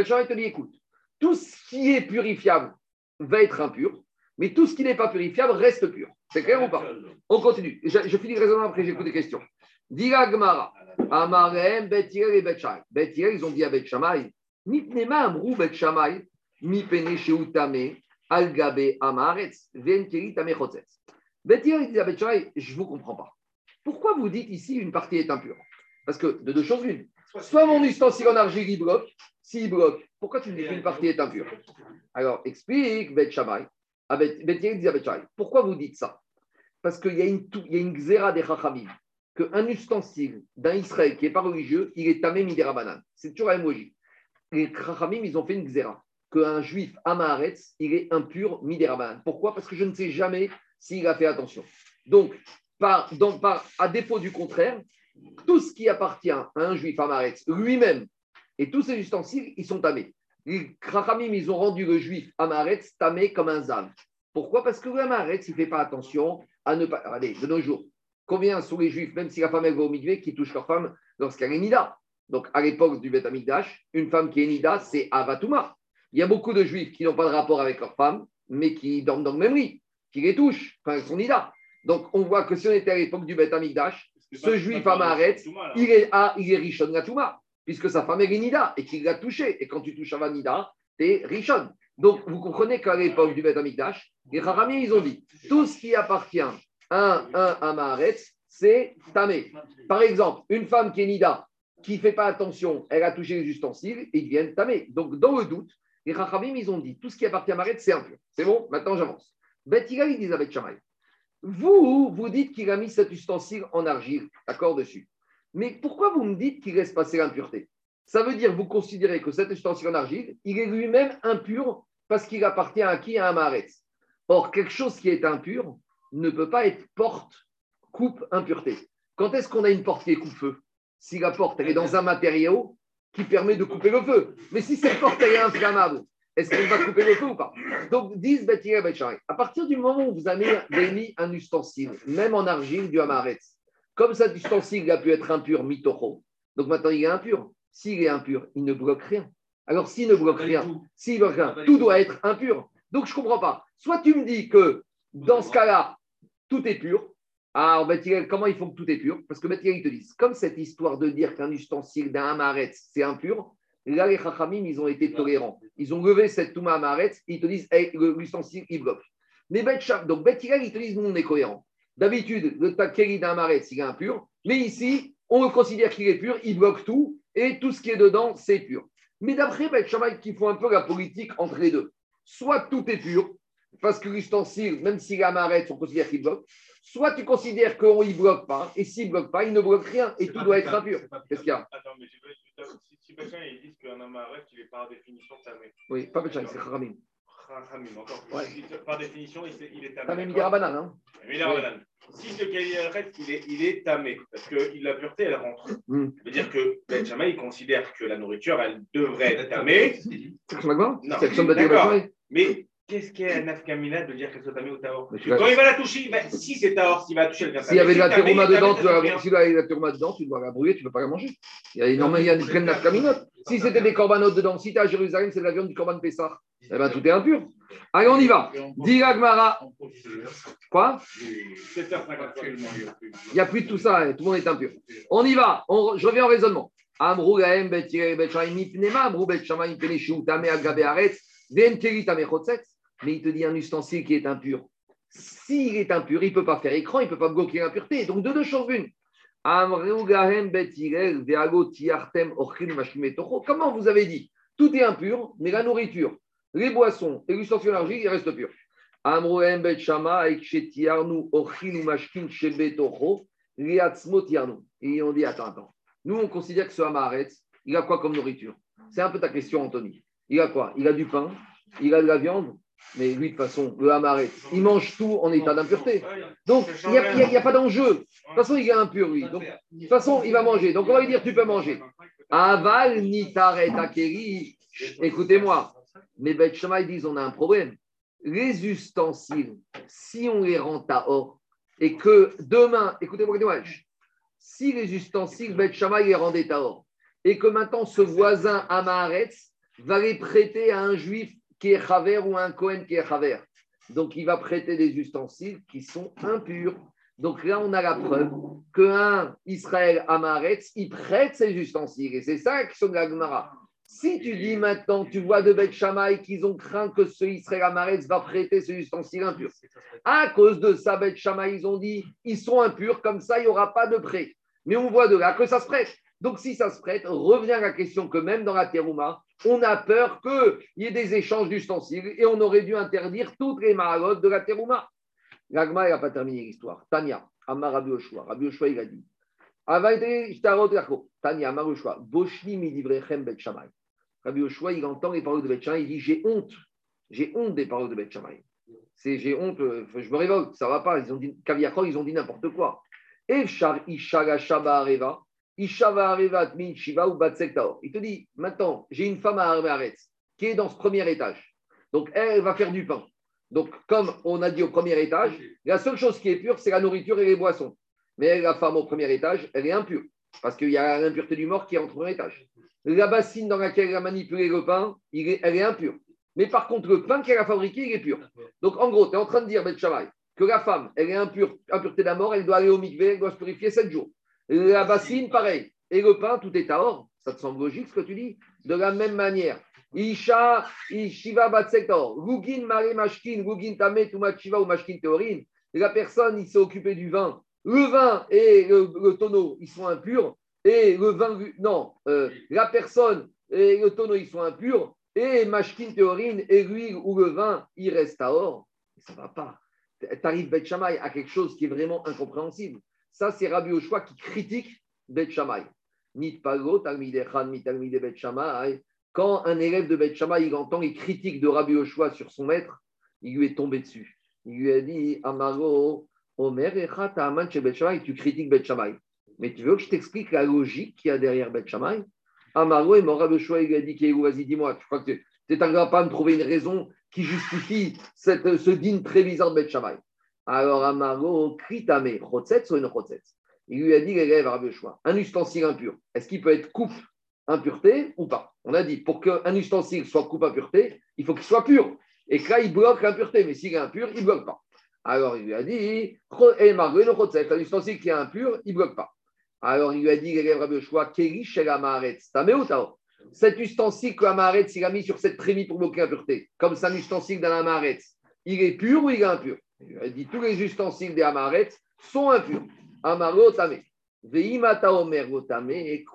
Shama, il te dit, écoute, tout ce qui est purifiable va être impur, mais tout ce qui n'est pas purifiable reste pur. C'est clair ou pas? On continue. Je, finis le raisonnement après, j'écoute des questions. Dira Gmara, Amarem, Betirel et Betchamay. Betirel, ils ont dit à Betchamay, Nipnema Amrou Betchamay, Mipene Sheutame, Algabe Amaretz, Venkeri Tamechotzetz. Betirel, il dit Betchamay, je ne vous comprends pas. Pourquoi vous dites ici une partie est impure? Parce que de deux choses l'une. Soit mon ustensile en argile, il bloque. S'il bloque, pourquoi tu me dis qu'une partie est impure? Alors, explique Bet Shammai. Ah, Bet dit pourquoi vous dites ça? Parce qu'il y a une, il des Chachamim, qu'un ustensile d'un Israël qui n'est pas religieux, il est tamé midera banane. C'est toujours un emoji. Les Chachamim, ils ont fait une xéra, qu'un juif Amaharetz, il est impur midera banane. Pourquoi? Parce que je ne sais jamais s'il a fait attention. Donc, à défaut du contraire, tout ce qui appartient à un juif Amaretz lui-même et tous ces ustensiles, ils sont tamés. Les Krachamim, ils ont rendu le juif Amaretz tamé comme un zav. Pourquoi? Parce que l'Amaretz, il ne fait pas attention à ne pas. Allez, de nos jours, combien sont les juifs, même si la femme est au milieu, qui touchent leur femme lorsqu'elle est nida? Donc, à l'époque du Beth Amikdash, une femme qui est nida, c'est Avatouma. Il y a beaucoup de juifs qui n'ont pas de rapport avec leur femme, mais qui dorment dans le même lit, qui les touchent quand elles sont nida. Donc, on voit que si on était à l'époque du Beth Amikdash, ce juif Amaretz, il est, ah, il est Rishon Gatuma puisque sa femme est Nida et qu'il l'a touché. Et quand tu touches à Vanida, tu es Rishon. Donc, vous comprenez qu'à l'époque du Beth Amikdash, les Haramim, ils ont dit tout ce qui appartient à un, un c'est Tamé. Par exemple, une femme qui est Nida, qui ne fait pas attention, elle a touché les ustensiles, ils viennent Tamé. Donc, dans le doute, les Chachamim, ils ont dit tout ce qui appartient à Maret, c'est impur. C'est bon Maintenant, j'avance. Beth il dit avec Shamaï. Vous, vous dites qu'il a mis cet ustensile en argile, d'accord dessus. Mais pourquoi vous me dites qu'il laisse passer l'impureté? Ça veut dire vous considérez que cet ustensile en argile, il est lui-même impur parce qu'il appartient à qui? À un. Or, quelque chose qui est impur ne peut pas être porte, coupe, impureté. Quand est-ce qu'on a une porte qui est coupe-feu? Si la porte elle est dans un matériau qui permet de couper le feu. Mais si cette porte est inflammable, est-ce qu'elle va couper le feu ou pas? Donc, 10 À partir du moment où vous avez mis un ustensile, même en argile du Hamaretz, comme cet ustensile a pu être impur, mitocho, donc maintenant il est impur. S'il est impur, il ne bloque rien. Alors s'il ne bloque rien, s'il bloque rien, tout doit être impur. Donc je ne comprends pas. Soit tu me dis que dans ce cas-là, tout est pur. Alors, comment ils font que tout est pur? Parce que ils te disent, comme cette histoire de dire qu'un ustensile d'un amaret, c'est impur, là, les chachamim, ils ont été tolérants. Ils ont levé cette touma amaret, ils te disent, l'ustensile, il bloque. Mais donc Bet ils te disent, nous, on est cohérents. D'habitude, le takeri d'un marais, il est impur. Mais ici, on le considère qu'il est pur, il bloque tout, et tout ce qui est dedans, c'est pur. Mais d'après Beth qui font un peu la politique entre les deux, soit tout est pur, parce que l'ustensile, même s'il est amaret, on considère qu'il bloque. Soit tu considères qu'il ne bloque pas, et s'il ne bloque pas, il ne bloque rien, et tout doit être impur. Qu'est-ce qu'il y a Attends, mais si, si quelqu'un disent qu'un amaret, il est par définition tamé. Oui, pas Béchan, c'est Kharamim. Kharamim, encore. Par définition, il est tamé. Tamé Midirabanan, hein Midirabanan. Si ce reste, il est, il est tamé, parce que la pureté, elle rentre. Mm. Ça veut dire que Ben il considère que la nourriture, elle devrait être tamée. C'est que Non, d'accord. Mais Qu'est-ce qu'est un afkamina de dire qu'elle soit tamée ou taor Quand il va la toucher, si c'est taor, s'il va toucher, elle vient S'il y avait de la terouma dedans, tu dois, avait de la terouma dedans, tu dois la brouiller, tu ne peux pas la manger. Il y a énormément, il y a une. Si c'était des corbanotes dedans, si tu es à Jérusalem, c'est de la viande du corban Pessah. Eh bien, tout est impur. Allez, on y va. Dis Gmara. Quoi? Il n'y a plus de tout ça, hein. tout le monde est impur. On y va. Je reviens au raisonnement. Amrou gaem bet mipnema, amrou bet shamayim peneshu tame agabe aretz, ven keri tame chotzetz mais il te dit un ustensile qui est impur. S'il est impur, il ne peut pas faire écran, il ne peut pas bloquer l'impureté. Donc, de deux choses une. Comment vous avez dit Tout est impur, mais la nourriture, les boissons et l'ustensile énergie, ils restent purs. Et on dit attends, attends. Nous, on considère que ce Hamaharet, il a quoi comme nourriture? C'est un peu ta question, Anthony. Il a quoi? Il a du pain, il a de la viande, mais lui, de toute façon, le hamaret, il mange tout en état d'impureté. Donc, il n'y a, pas d'enjeu. De toute façon, il est impur, lui. Donc, de toute façon, il va manger. Donc, on va lui dire, tu peux manger. Aval, nitaret, akeri. Écoutez-moi. Mais Beth ils disent, on a un problème. Les ustensiles, si on les rend à or, et que demain, écoutez-moi, si les ustensiles, Beth les rendaient à or, et que maintenant ce voisin Amaharet va les prêter à un juif qui est chaver ou un Cohen qui est chaver. Donc, il va prêter des ustensiles qui sont impurs. Donc là, on a la preuve qu'un Israël Amaretz, il prête ses ustensiles. Et c'est ça qui sont Gemara. Si tu dis maintenant, tu vois de Beth Shammai qu'ils ont craint que ce Israël Amaretz va prêter ses ustensiles impurs. À cause de ça, Beth Shammai, ils ont dit, ils sont impurs, comme ça, il n'y aura pas de prêt. Mais on voit de là que ça se prête. Donc, si ça se prête, revient à la question que même dans la terouma, on a peur qu'il y ait des échanges d'ustensiles et on aurait dû interdire toutes les maragotes de la terouma. L'agma n'a pas terminé l'histoire. Tania, Amar Rabbi Oshua. Rabbi Oshua, il a dit Tania, Amar Oshua. Rabbi Oshua, il entend les paroles de Bet il dit J'ai honte. J'ai honte des paroles de Bet. C'est j'ai honte, euh, je me révolte, ça va pas. Ils ont dit, ils ont dit n'importe quoi. Efshar Ishaga Shaba Areva. Il te dit, maintenant, j'ai une femme à Armetz qui est dans ce premier étage. Donc, elle va faire du pain. Donc, comme on a dit au premier étage, la seule chose qui est pure, c'est la nourriture et les boissons. Mais la femme au premier étage, elle est impure. Parce qu'il y a l'impureté du mort qui est en premier étage. La bassine dans laquelle elle a manipulé le pain, elle est impure. Mais par contre, le pain qu'elle a fabriqué, il est pur. Donc, en gros, tu es en train de dire, que la femme, elle est impure, impureté d'un mort, elle doit aller au mikvé, elle doit se purifier 7 jours. La bassine, pareil. Et le pain, tout est à or. Ça te semble logique ce que tu dis? De la même manière. Isha, Ishiva Batsektor, Gugin Mare Mashkin, Gugin Tame, Tumachiva ou Mashkin Teorin. La personne, il s'est occupé du vin. Le vin et le, tonneau, ils sont impurs. Et le vin, non, euh, la personne et le tonneau, ils sont impurs. Et Mashkin Teorin et l'huile ou le vin, il reste à or. Ça ne va pas. Tu arrives, à quelque chose qui est vraiment incompréhensible. Ça, c'est Rabbi Oshua qui critique Bet Shammai. Quand un élève de Bet Shammai, il entend les critiques de Rabbi Oshua sur son maître, il lui est tombé dessus. Il lui a dit Amaro, Omer, chez tu critiques Bet Shammai. Mais tu veux que je t'explique la logique qu'il y a derrière Bet Shammai? Amaro et Rabbi Oshua, il lui a dit Vas-y, dis-moi, tu crois que tu n'arriveras pas à me trouver une raison qui justifie ce digne très bizarre de Bet Shammai? Alors Amaro, Kritame, ou une Il lui a dit, l'élève Rabbi choix un ustensile impur, est-ce qu'il peut être coupe impureté ou pas? On a dit, pour qu'un ustensile soit coupe impureté, il faut qu'il soit pur. Et que là, il bloque l'impureté, mais s'il est impur, il ne bloque pas. Alors il lui a dit, un ustensile qui est impur, il ne bloque pas. Alors il lui a dit, l'élève Rabbi Keri cet ustensile que Amaretz, il a mis sur cette trémie pour bloquer l'impureté, comme c'est un ustensile d'un Amaretz, il est pur ou il est impur? Il dit tous les ustensiles des Amaret sont impurs. Amaro. Veimata omer et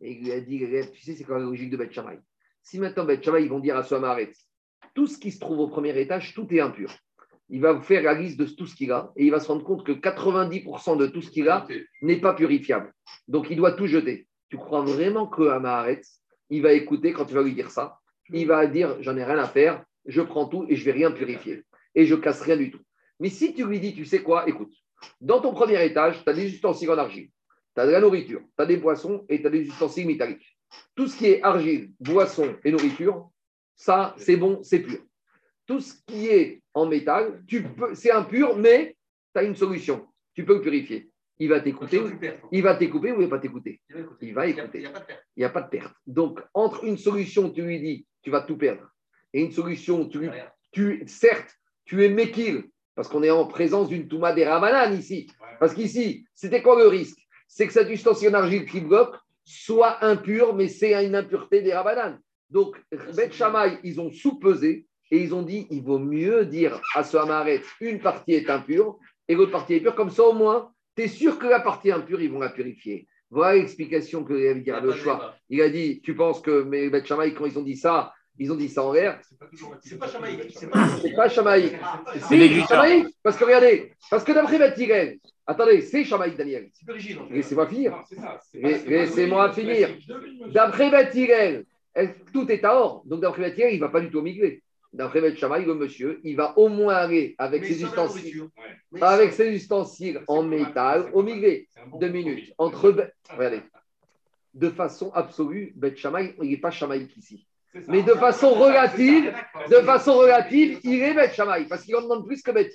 Et il lui a dit, tu sais, c'est quoi la logique de Beth Si maintenant Beth ils vont dire à ce Amaret, tout ce qui se trouve au premier étage, tout est impur. Il va faire la liste de tout ce qu'il a et il va se rendre compte que 90% de tout ce qu'il a n'est pas purifiable. Donc il doit tout jeter. Tu crois vraiment que Amaharetz, il va écouter quand tu vas lui dire ça? Il va dire J'en ai rien à faire, je prends tout et je vais rien purifier. Et je casse rien du tout. Mais si tu lui dis Tu sais quoi Écoute, dans ton premier étage, tu as des ustensiles en argile, tu as de la nourriture, tu as des poissons et tu as des ustensiles métalliques. Tout ce qui est argile, boisson et nourriture, ça, c'est bon, c'est pur. Tout ce qui est en métal, tu peux, c'est impur, mais tu as une solution. Tu peux le purifier. Il va t'écouter. Il va t'écouter ou il ne va pas t'écouter? Il va écouter. Il n'y a, pas de perte. Donc, entre une solution, tu lui dis, tu vas tout perdre, et une solution, tu, tu certes, tu es méquille, parce qu'on est en présence d'une Touma des Ramanan ici. Parce qu'ici, c'était quoi le risque? C'est que cette ustensile en argile qui bloque soit impure, mais c'est une impureté des Ramadan. Donc, Bet Shammai, ils ont sous-pesé et ils ont dit il vaut mieux dire à ce Hamaret une partie est impure et l'autre partie est pure. Comme ça, au moins, tu es sûr que la partie impure, ils vont la purifier. Voilà l'explication que le choix. Il a dit tu penses que mes Bet Shammai, quand ils ont dit ça, ils ont dit ça en l'air. C'est pas Shamaï. C'est pas Shamaï. C'est Shamaï. Parce que regardez, parce que d'après Bethirel, attendez, c'est Shamaï Daniel. Laissez-moi finir. Laissez-moi finir. D'après Bethirel, tout est à or? Donc d'après Bethirel, il ne va pas du tout migrer. D'après Beth le monsieur, il va au moins aller avec ses ustensiles, avec ses ustensiles en métal au migré. Deux minutes. Entre, regardez, de façon absolue, Beth il n'est pas Shamaï ici. Mais de façon relative, de façon relative, il est Beth Shamaï, parce qu'il en demande plus que Beth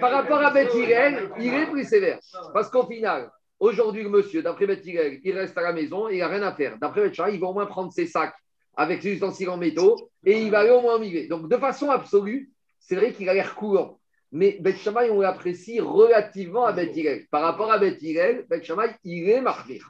Par, rapport à Beth il est plus sévère. Parce qu'au final, aujourd'hui, le monsieur, d'après Beth il reste à la maison et il n'a rien à faire. D'après Beth il va au moins prendre ses sacs avec ses ustensiles en métaux et il va aller au moins migrer. Donc, de façon absolue, c'est vrai qu'il a l'air courant. Mais Beth on l'apprécie relativement à Beth Par rapport à Beth Hillel, Beth il est marqué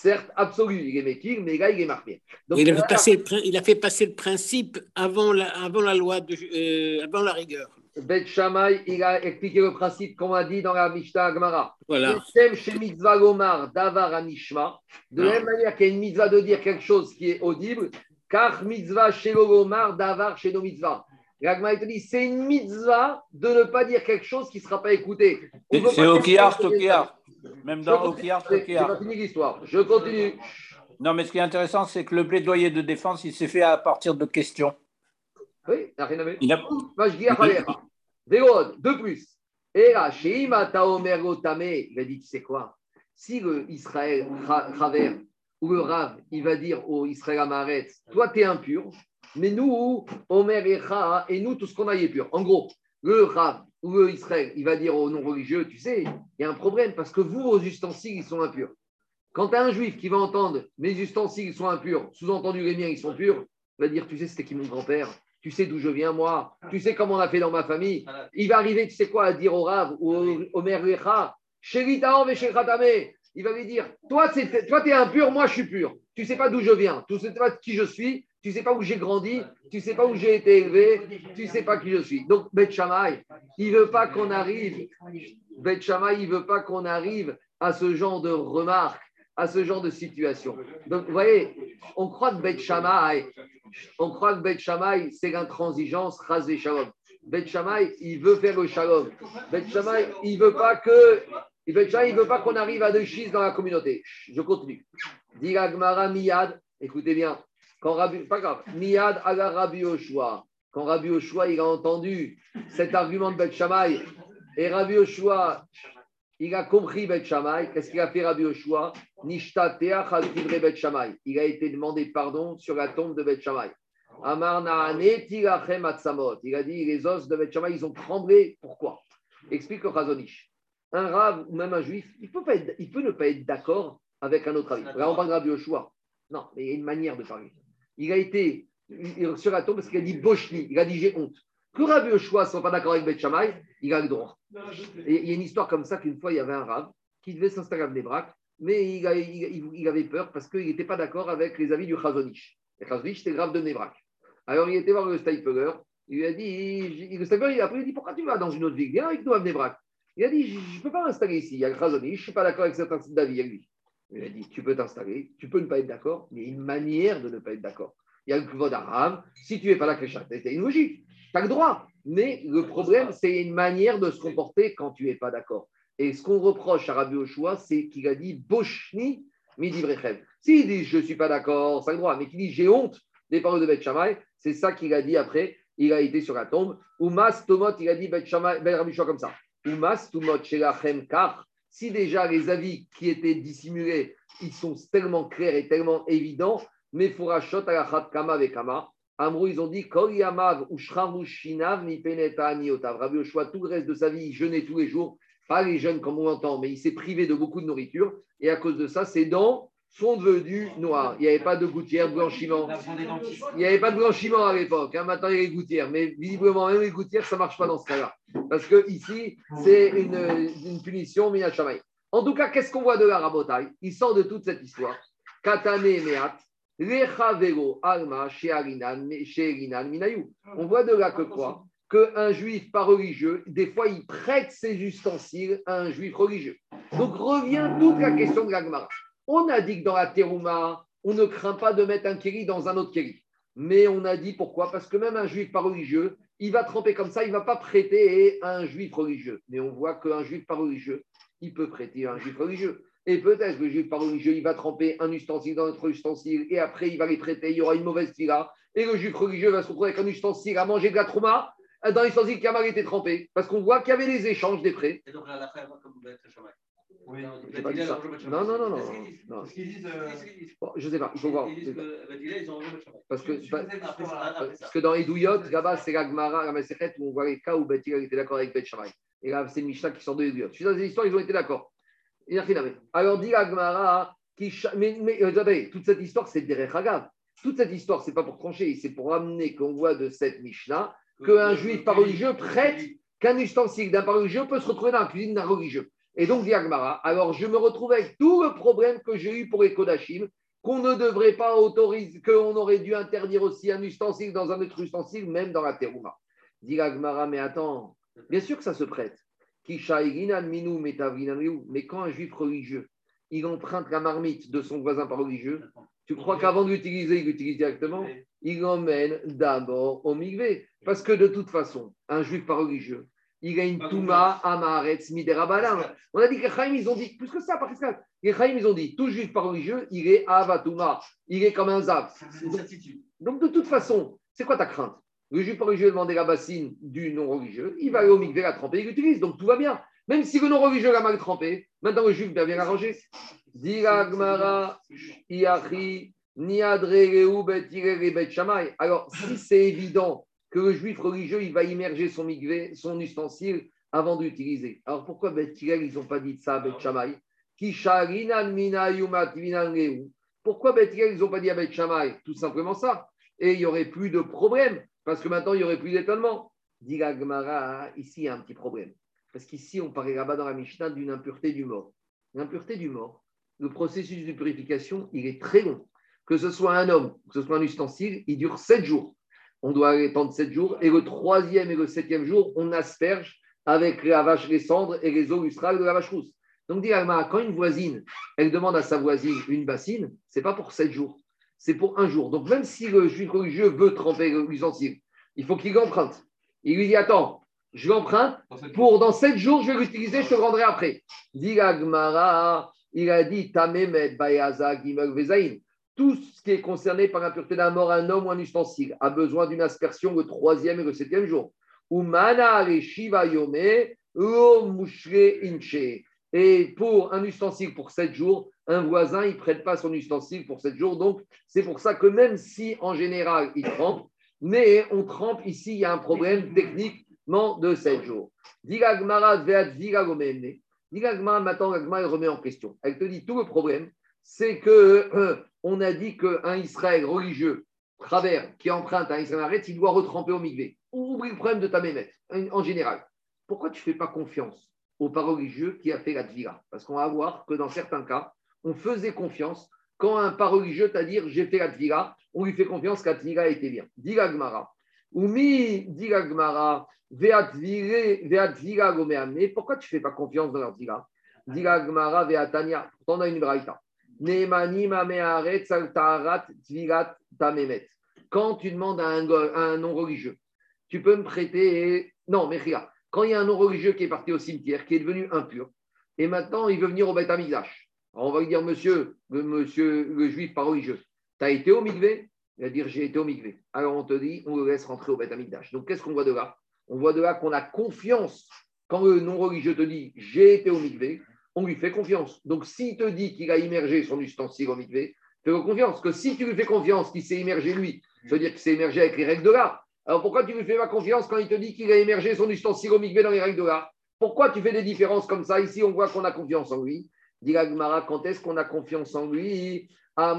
certes absolu, il est Mekir, mais là, il est marqué. il, a fait passer le principe avant la, avant la loi, de, euh, avant la rigueur. Bet Shammai, il a expliqué le principe qu'on a dit dans la Mishnah Gemara. Voilà. chez mitzvah gomar davar anishma. De la même manière qu'il y a une mitzvah de dire quelque chose qui est audible, car mitzvah chez gomar davar chez nos mitzvah. L'Agma te dit c'est une mitzvah de ne pas dire quelque chose qui ne sera pas écouté. C'est Okiyar, Okiyar. Même dans Okiyar, Okiyar. Je fini l'histoire. Je continue. Non, mais ce qui est intéressant, c'est que le plaidoyer de défense, il s'est fait à partir de questions. Oui, il n'a rien à voir. Il a... de plus. Et là, chez il a dit, tu sais quoi? Si le Israël travers ou le Rav, il va dire au Israël Amaret, toi, tu es impur, mais nous, Omer et et nous, tout ce qu'on a est pur. En gros, le Rav ou le Israël, il va dire aux non-religieux, tu sais, il y a un problème parce que vous, vos ustensiles, ils sont impurs. Quand tu as un juif qui va entendre mes ustensiles sont impurs, sous-entendu les miens, ils sont purs, il va dire, tu sais, c'était qui mon grand-père? Tu sais d'où je viens, moi, tu sais comment on a fait dans ma famille? Il va arriver, tu sais quoi, à dire au Rav ou au, Mère Recha, il va lui dire Toi, tu es impur, moi, je suis pur. Tu sais pas d'où je viens, tu sais pas qui je suis, tu sais pas où j'ai grandi, tu sais pas où j'ai été élevé, tu sais pas qui je suis. Donc, Beth Shammai, il veut pas qu'on arrive, Beth Shammai, il veut pas qu'on arrive à ce genre de remarques, à ce genre de situation. Donc, vous voyez, on croit que Beth Shammai, on croit que Shammai, c'est l'intransigeance, rasé Shalom. Beth Shammai, il veut faire le Shalom. Beth Shammai, il veut pas que il ne veut pas qu'on arrive à deux schistes dans la communauté. Je continue. Dit Gmara Miyad, écoutez bien, quand Rabbi, pas grave, ala Rabbi Oshua. Quand Rabbi Oshua, il a entendu cet argument de Beth Shammai, et Rabbi Oshua, il a compris Beth Shammai, qu'est-ce qu'il a fait Rabbi Oshua Nishta Shammai. Il a été demandé pardon sur la tombe de Beth Shammai. Il a dit les os de Beth Shammai, ils ont tremblé. Pourquoi? Explique le Chazonish. Un rave ou même un juif, il peut, pas il peut ne pas être d'accord avec un autre avis. Là, on parle de Rabbi Yoshua. Non, mais il y a une manière de parler. Il a été sur la tombe parce qu'il a dit Boshni, il a dit j'ai honte. Que Rabbi Yoshua ne soit pas d'accord avec Beth il a le droit. Il y a une histoire comme ça qu'une fois, il y avait un rave qui devait s'installer à Bnebrak, mais il, il, avait peur parce qu'il n'était pas d'accord avec les avis du Chazonish. Le Chazonish, c'était grave de Bnebrak. Alors il était voir le Steifeler, il lui a dit, le Steifeler, il a dit pourquoi tu vas dans une autre ville? Viens avec nous à Bnebrak. Il a dit, je ne peux pas m'installer ici. Il y a le Chazonish, je ne suis pas d'accord avec certains d'avis avec lui. Il a dit, tu peux t'installer, tu peux ne pas être d'accord, mais il y a une manière de ne pas être d'accord. il y a le Kvod Aram. Si tu n'es pas là, c'est une logique. Tu as le droit. Mais le problème, c'est une manière de se comporter quand tu n'es pas d'accord. Et ce qu'on reproche à Rabbi Oshua, c'est qu'il a dit Boshni midi. S'il dit je ne suis pas d'accord, c'est le droit, mais qu'il dit j'ai honte des paroles de Beth Shammai, c'est ça qu'il a dit après. Il a été sur la tombe. Umas Tomot, il a dit Beth Shammai, Rabbi comme ça. Umas Tomot Shelachem Kar. Si déjà les avis qui étaient dissimulés, ils sont tellement clairs et tellement évidents, mais Furashot Alachat Kama Vekama. Amrou, ils ont dit Kol Yamav Shinav ni Peneta Niotav. Rabbi Oshua, tout le reste de sa vie, il jeûnait tous les jours pas les jeunes comme on l'entend, mais il s'est privé de beaucoup de nourriture. Et à cause de ça, ses dents sont devenues noires. Il n'y avait pas de gouttière, de blanchiment. Il n'y avait pas de blanchiment à l'époque. Hein. Maintenant, il y a les gouttières. Mais visiblement, même les gouttières, ça ne marche pas dans ce cas-là. Parce que ici, c'est une, punition, Minachamaï. En tout cas, qu'est-ce qu'on voit de la rabotaille? Il sort de toute cette histoire. Katane Alma, On voit de là que quoi? Qu'un juif pas religieux, des fois, il prête ses ustensiles à un juif religieux. Donc revient toute la question de l'agmara. On a dit que dans la terouma, on ne craint pas de mettre un kéli dans un autre kéli. Mais on a dit pourquoi? Parce que même un juif pas religieux, il va tremper comme ça, il ne va pas prêter un juif religieux. Mais on voit qu'un juif pas religieux, il peut prêter un juif religieux. Et peut-être que le juif pas religieux, il va tremper un ustensile dans notre ustensile, et après il va les prêter, il y aura une mauvaise fila, et le juif religieux va se retrouver avec un ustensile à manger de la trouma, dans les qui a mal été trempé, parce qu'on voit qu'il y avait des échanges des prêts. Et donc là, la comme vous pas dit ça. Non, non, non, non. je ne sais pas, il faut voir. Parce que, parce que dans les douillottes, là-bas, c'est la Gemara, la Maserhet, où on voit les cas où Bethil était d'accord avec Beth Shammai. Et là, c'est Mishnah qui sort de douillottes. Je suis dans les histoires, ils ont été d'accord. Alors, dit la Gemara, qui... mais, mais euh, toute cette histoire, c'est Derech Hagav. Toute cette histoire, ce n'est pas pour trancher, c'est pour amener qu'on voit de cette Mishnah qu'un juif pas religieux prête qu'un ustensile d'un pas religieux peut se retrouver dans la cuisine d'un religieux. Et donc, dit alors je me retrouve avec tout le problème que j'ai eu pour les Kodachim, qu'on ne devrait pas autoriser, qu'on aurait dû interdire aussi un ustensile dans un autre ustensile, même dans la terouma. Dit mais attends, bien sûr que ça se prête. Mais quand un juif religieux, il emprunte la marmite de son voisin pas religieux, tu crois qu'avant de l'utiliser, il l'utilise directement? Il l'emmène d'abord au migvé. Parce que de toute façon, un juif pas religieux, il a une touma amaretz miderabalam. On a dit que les Chaim, ils ont dit, plus que ça, par exemple, les Chaim, ils ont dit, tout juif pas religieux, il est avatouma, il est comme un zav. Donc, de toute façon, c'est quoi ta crainte? Le juif pas religieux demande la bassine du non religieux, il va aller au migvé la tremper, il l'utilise, donc tout va bien. Même si le non religieux l'a mal trempé, maintenant le juif va bien l'arranger. Alors, si c'est évident que le juif religieux, il va immerger son migvé, son ustensile avant d'utiliser. Alors pourquoi Bet ils n'ont pas dit ça à Bet Shammai? Pourquoi Bet ils n'ont pas dit à Bet Shammai? Tout simplement ça. Et il n'y aurait plus de problème, parce que maintenant, il n'y aurait plus d'étonnement. Dit ici, il y a un petit problème. Parce qu'ici, on parlait là-bas dans la Mishnah d'une impureté du mort. L'impureté du mort, le processus de purification, il est très long. Que ce soit un homme, que ce soit un ustensile, il dure sept jours. On doit attendre sept jours. Et le troisième et le septième jour, on asperge avec la vache, les cendres et les eaux lustrales de la vache rousse. Donc, dit quand une voisine, elle demande à sa voisine une bassine, c'est pas pour sept jours, c'est pour un jour. Donc, même si le juif religieux veut tremper l'ustensile, il faut qu'il l'emprunte. Il lui dit Attends, je l'emprunte pour dans sept jours, je vais l'utiliser, je te rendrai après. Dit il a dit Tamemet Tout ce qui est concerné par l'impureté d'un mort, un homme ou un ustensile, a besoin d'une aspersion le troisième et le septième jour. Et pour un ustensile pour sept jours, un voisin, il ne prête pas son ustensile pour sept jours. Donc, c'est pour ça que même si en général, il trempe, mais on trempe ici, il y a un problème techniquement de sept jours. Maintenant, elle remet en question. Elle te dit tout le problème, c'est que *clears throat* on a dit qu'un Israël religieux, travers, qui emprunte un Israël arrête, il doit retremper au migvé. Oublie le problème de ta mémette, en général. Pourquoi tu ne fais pas confiance au pas religieux qui a fait la tvira Parce qu'on va voir que dans certains cas, on faisait confiance quand un pas religieux t'a dit j'ai fait la tvira, on lui fait confiance que la tvira était bien. Dit l'Agmara. Oumi, dit l'Agmara, pourquoi tu ne fais pas confiance dans leur Diga Diga Gmara Veatania. Pourtant, on a une braïta. Quand tu demandes à un, non-religieux, tu peux me prêter. Non, mais regarde, quand il y a un non-religieux qui est parti au cimetière, qui est devenu impur, et maintenant il veut venir au Beth Amigdash, on va lui dire, monsieur, le, monsieur, juif pas religieux, tu as été au Mikvé? Il va dire, j'ai été au Mikvé. Alors on te dit, on le laisse rentrer au Beth Amigdash. Donc qu'est-ce qu'on voit de là? On voit de là qu'on a confiance. Quand le non-religieux te dit, j'ai été au Mikvé, on lui fait confiance. Donc s'il te dit qu'il a immergé son ustensile au Mikvé, fais-le confiance. Que si tu lui fais confiance qu'il s'est immergé lui, ça veut dire qu'il s'est immergé avec les règles de l'art. Alors pourquoi tu lui fais pas confiance quand il te dit qu'il a immergé son ustensile au Mikvé dans les règles de l'art? Pourquoi tu fais des différences comme ça? Ici, on voit qu'on a confiance en lui. Dit quand est-ce qu'on a confiance en lui? Un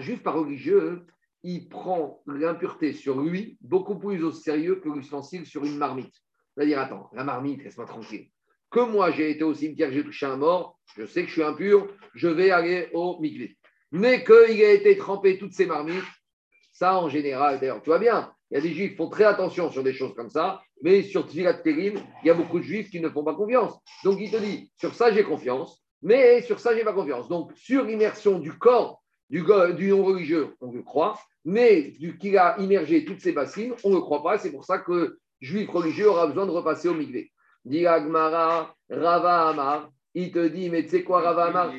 juif pas religieux, il prend l'impureté sur lui beaucoup plus au sérieux que l'ustensile sur une marmite. C'est-à-dire, attends, la marmite, laisse-moi tranquille. Que moi, j'ai été au cimetière, j'ai touché un mort, je sais que je suis impur, je vais aller au mikvé. Mais qu'il a été trempé toutes ces marmites, ça, en général, d'ailleurs, tu vois bien, il y a des juifs qui font très attention sur des choses comme ça, mais sur Tfilat Terim, il y a beaucoup de juifs qui ne font pas confiance. Donc il te dit, sur ça j'ai confiance, mais sur ça j'ai pas confiance. Donc sur l'immersion du corps du, non-religieux, on le croit, mais qu'il a immergé toutes ces bassines, on ne le croit pas. C'est pour ça que juif religieux aura besoin de repasser au Migvé. Dit Agmara, Rava Amar, il te dit, mais tu sais quoi, Rava Amar?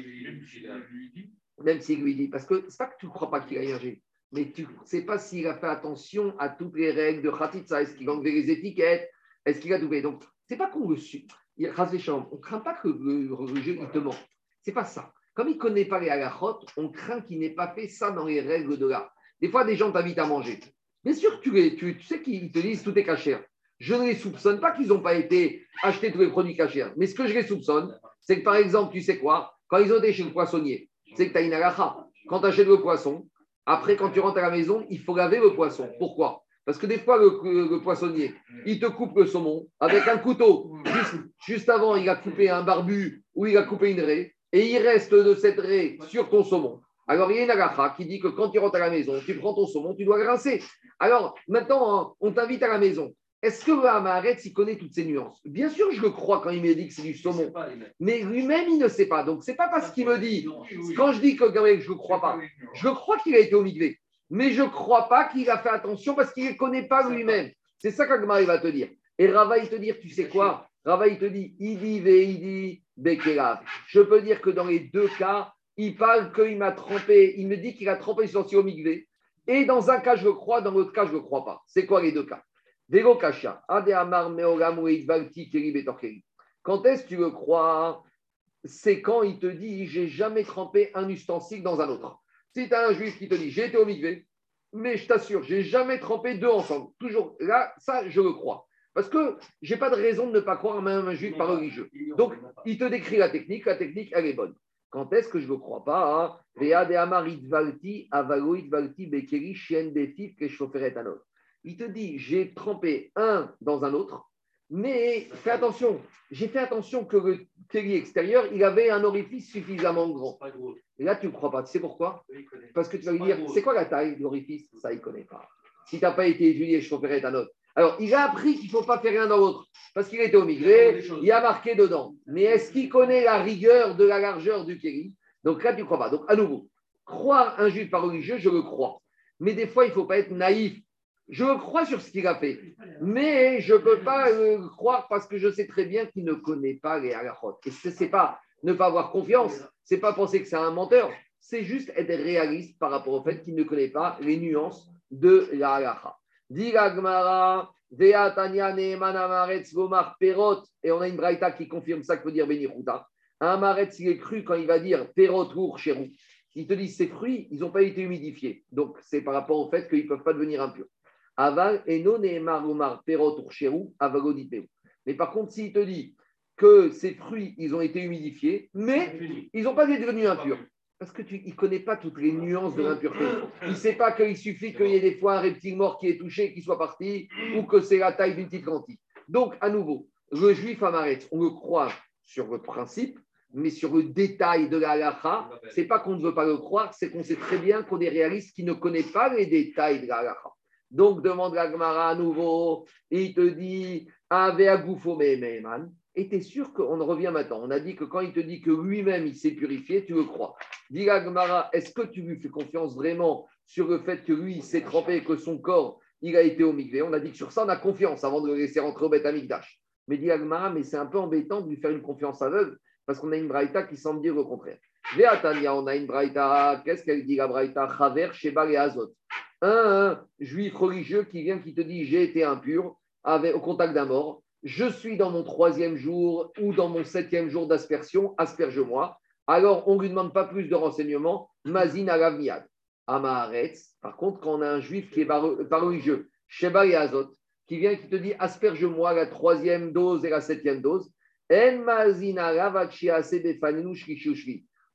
Même s'il lui dit, parce que c'est pas que tu ne crois pas qu'il a immergé mais tu ne sais pas s'il a fait attention à toutes les règles de Khatitsa. Est-ce qu'il a enlevé les étiquettes? Est-ce qu'il a doublé? Donc, c'est pas qu'on le suit. On ne craint pas que le religieux il te ment. C'est pas ça. Comme il ne connaît pas les halachot, on craint qu'il n'ait pas fait ça dans les règles de l'art. Des fois, des gens t'invitent à manger. Bien sûr, tu, tu, tu sais qu'ils te disent tout est cachère. Je ne les soupçonne pas qu'ils n'ont pas été acheter tous les produits cachers. Mais ce que je les soupçonne, c'est que par exemple, tu sais quoi Quand ils ont été chez le poissonnier, c'est que tu as une halacha. Quand tu achètes le poisson, après, quand tu rentres à la maison, il faut laver le poisson. Pourquoi? Parce que des fois, le, poissonnier, il te coupe le saumon avec un couteau. Juste, avant, il a coupé un barbu ou il a coupé une raie. Et il reste de cette raie sur ton saumon. Alors, il y a une agacha qui dit que quand tu rentres à la maison, tu prends ton saumon, tu dois rincer. Alors, maintenant, hein, on t'invite à la maison. Est-ce que Amaretz, il connaît toutes ces nuances? Bien sûr, je le crois quand il me dit que c'est du saumon. Mais lui-même, il ne sait pas. Donc, ce n'est pas parce qu'il me dit, quand je dis que je ne crois pas, je crois qu'il a été au migvé. Mais je ne crois pas qu'il a fait attention parce qu'il ne connaît pas lui-même. C'est ça qu'Agmar va te dire. Et Rava, il te dire, tu sais quoi? Rava, il te dit, Idi Veidi Bekelav. Je peux dire que dans les deux cas, il parle qu'il m'a trompé. Il me dit qu'il a trompé sorti au migvé. Et dans un cas, je le crois, dans l'autre cas, je ne le crois pas. C'est quoi les deux cas? Quand est-ce que tu le crois C'est quand il te dit j'ai jamais trempé un ustensile dans un autre. Si tu as un juif qui te dit j'ai été au mais je t'assure, j'ai jamais trempé deux ensemble. Toujours là, ça, je le crois. Parce que j'ai pas de raison de ne pas croire même un juif pas religieux. Donc, il te décrit la technique, la technique, elle est bonne. Quand est-ce que je ne le crois pas il te dit, j'ai trempé un dans un autre, mais fais attention, j'ai fait attention que le Kelly extérieur, il avait un orifice suffisamment grand. Et là, tu ne crois pas. Tu sais pourquoi? Parce que tu vas lui dire, c'est quoi la taille de l'orifice? Ça, il ne connaît pas. Si tu n'as pas été étudié, je ferai un autre. Alors, il a appris qu'il ne faut pas faire rien dans l'autre, parce qu'il était au migré, il a marqué dedans. Mais est-ce qu'il connaît la rigueur de la largeur du Kelly Donc là, tu ne crois pas. Donc, à nouveau, croire un juif par religieux, je le crois. Mais des fois, il ne faut pas être naïf. Je crois sur ce qu'il a fait, mais je ne peux pas euh, croire parce que je sais très bien qu'il ne connaît pas les halachot. Et ce n'est pas ne pas avoir confiance, ce n'est pas penser que c'est un menteur, c'est juste être réaliste par rapport au fait qu'il ne connaît pas les nuances de la halacha. et on a une braïta qui confirme ça que veut dire Benichuta. Un maretz, il est cru quand il va dire perot ou cherou. Il te dit ces fruits, ils n'ont pas été humidifiés. Donc, c'est par rapport au fait qu'ils ne peuvent pas devenir impurs. Aval et non perot Mais par contre, s'il te dit que ces fruits, ils ont été humidifiés, mais ils n'ont pas été devenus impurs. Parce qu'il ne connaît pas toutes les nuances de l'impureté. Il ne sait pas qu'il suffit qu'il y ait des fois un reptile mort qui est touché, qui soit parti, ou que c'est la taille d'une petite lentille. Donc, à nouveau, le juif amaret, on le croit sur le principe, mais sur le détail de la halakha, ce n'est pas qu'on ne veut pas le croire, c'est qu'on sait très bien qu'on est réaliste qui ne connaît pas les détails de la halakha. Donc, demande la Gemara à nouveau. il te dit, Ave Et Et tu es sûr qu'on en revient maintenant? On a dit que quand il te dit que lui-même, il s'est purifié, tu le crois. Dis Gmara, est-ce que tu lui fais confiance vraiment sur le fait que lui, il s'est trempé et que son corps, il a été au On a dit que sur ça, on a confiance avant de le laisser rentrer au Beth Amikdash. Mais dit Gmara, mais c'est un peu embêtant de lui faire une confiance aveugle parce qu'on a une braïta qui semble dire le contraire. Véatania, on a une braïta, qu'est-ce qu'elle dit la braïta? Chaver, Sheba et Azot. Un, juif religieux qui vient, qui te dit j'ai été impur au contact d'un mort, je suis dans mon troisième jour ou dans mon septième jour d'aspersion, asperge-moi. Alors, on ne lui demande pas plus de renseignements. Mazin alavmiad. Amaharetz. Par contre, quand on a un juif qui est pas religieux, Sheba et Azot, qui vient qui te dit asperge-moi la troisième dose et la septième dose, En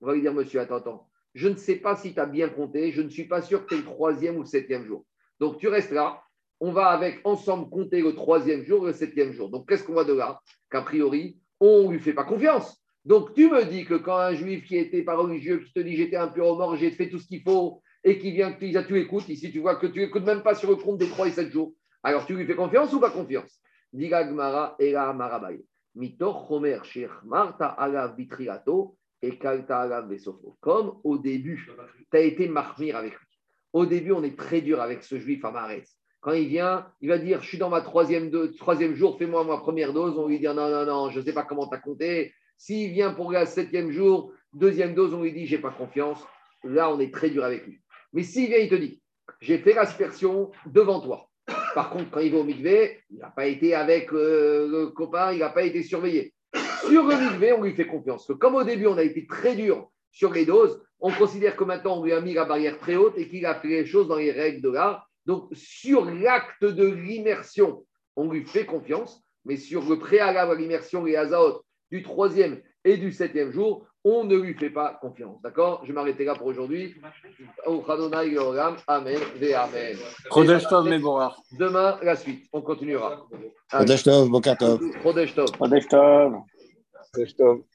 on va lui dire, monsieur, attends, attends, je ne sais pas si tu as bien compté, je ne suis pas sûr que tu es le troisième ou le septième jour. Donc tu restes là, on va avec ensemble compter le troisième jour et le septième jour. Donc qu'est-ce qu'on voit de là? Qu'a priori, on ne lui fait pas confiance. Donc tu me dis que quand un juif qui était pas religieux, qui te dit j'étais un au mort, j'ai fait tout ce qu'il faut, et qui vient, qui tu écoutes, ici tu vois que tu écoutes même pas sur le compte des trois et sept jours, alors tu lui fais confiance ou pas confiance? Diga Gmara et la Marabaye. Mitor Homer Marta ala vitriato et Comme au début, tu as été marmire avec lui. Au début, on est très dur avec ce juif à. Quand il vient, il va dire Je suis dans ma troisième, troisième jour, fais-moi ma première dose. On lui dit Non, non, non, je ne sais pas comment tu as compté. S'il vient pour le septième jour, deuxième dose, on lui dit J'ai pas confiance. Là, on est très dur avec lui. Mais s'il vient, il te dit J'ai fait l'aspersion devant toi. Par contre, quand il va au mikvé, il n'a pas été avec euh, le copain, il n'a pas été surveillé. Sur le mikvé, on lui fait confiance. comme au début, on a été très dur sur les doses, on considère que maintenant, on lui a mis la barrière très haute et qu'il a fait les choses dans les règles de l'art. Donc, sur l'acte de l'immersion, on lui fait confiance, mais sur le préalable à l'immersion, les azaot du troisième et du septième jour, on ne lui fait pas confiance. D'accord? Je vais m'arrêter là pour aujourd'hui. Amen. Amen. Demain, la suite. On continuera. Chodesh Tov, Chodesh esto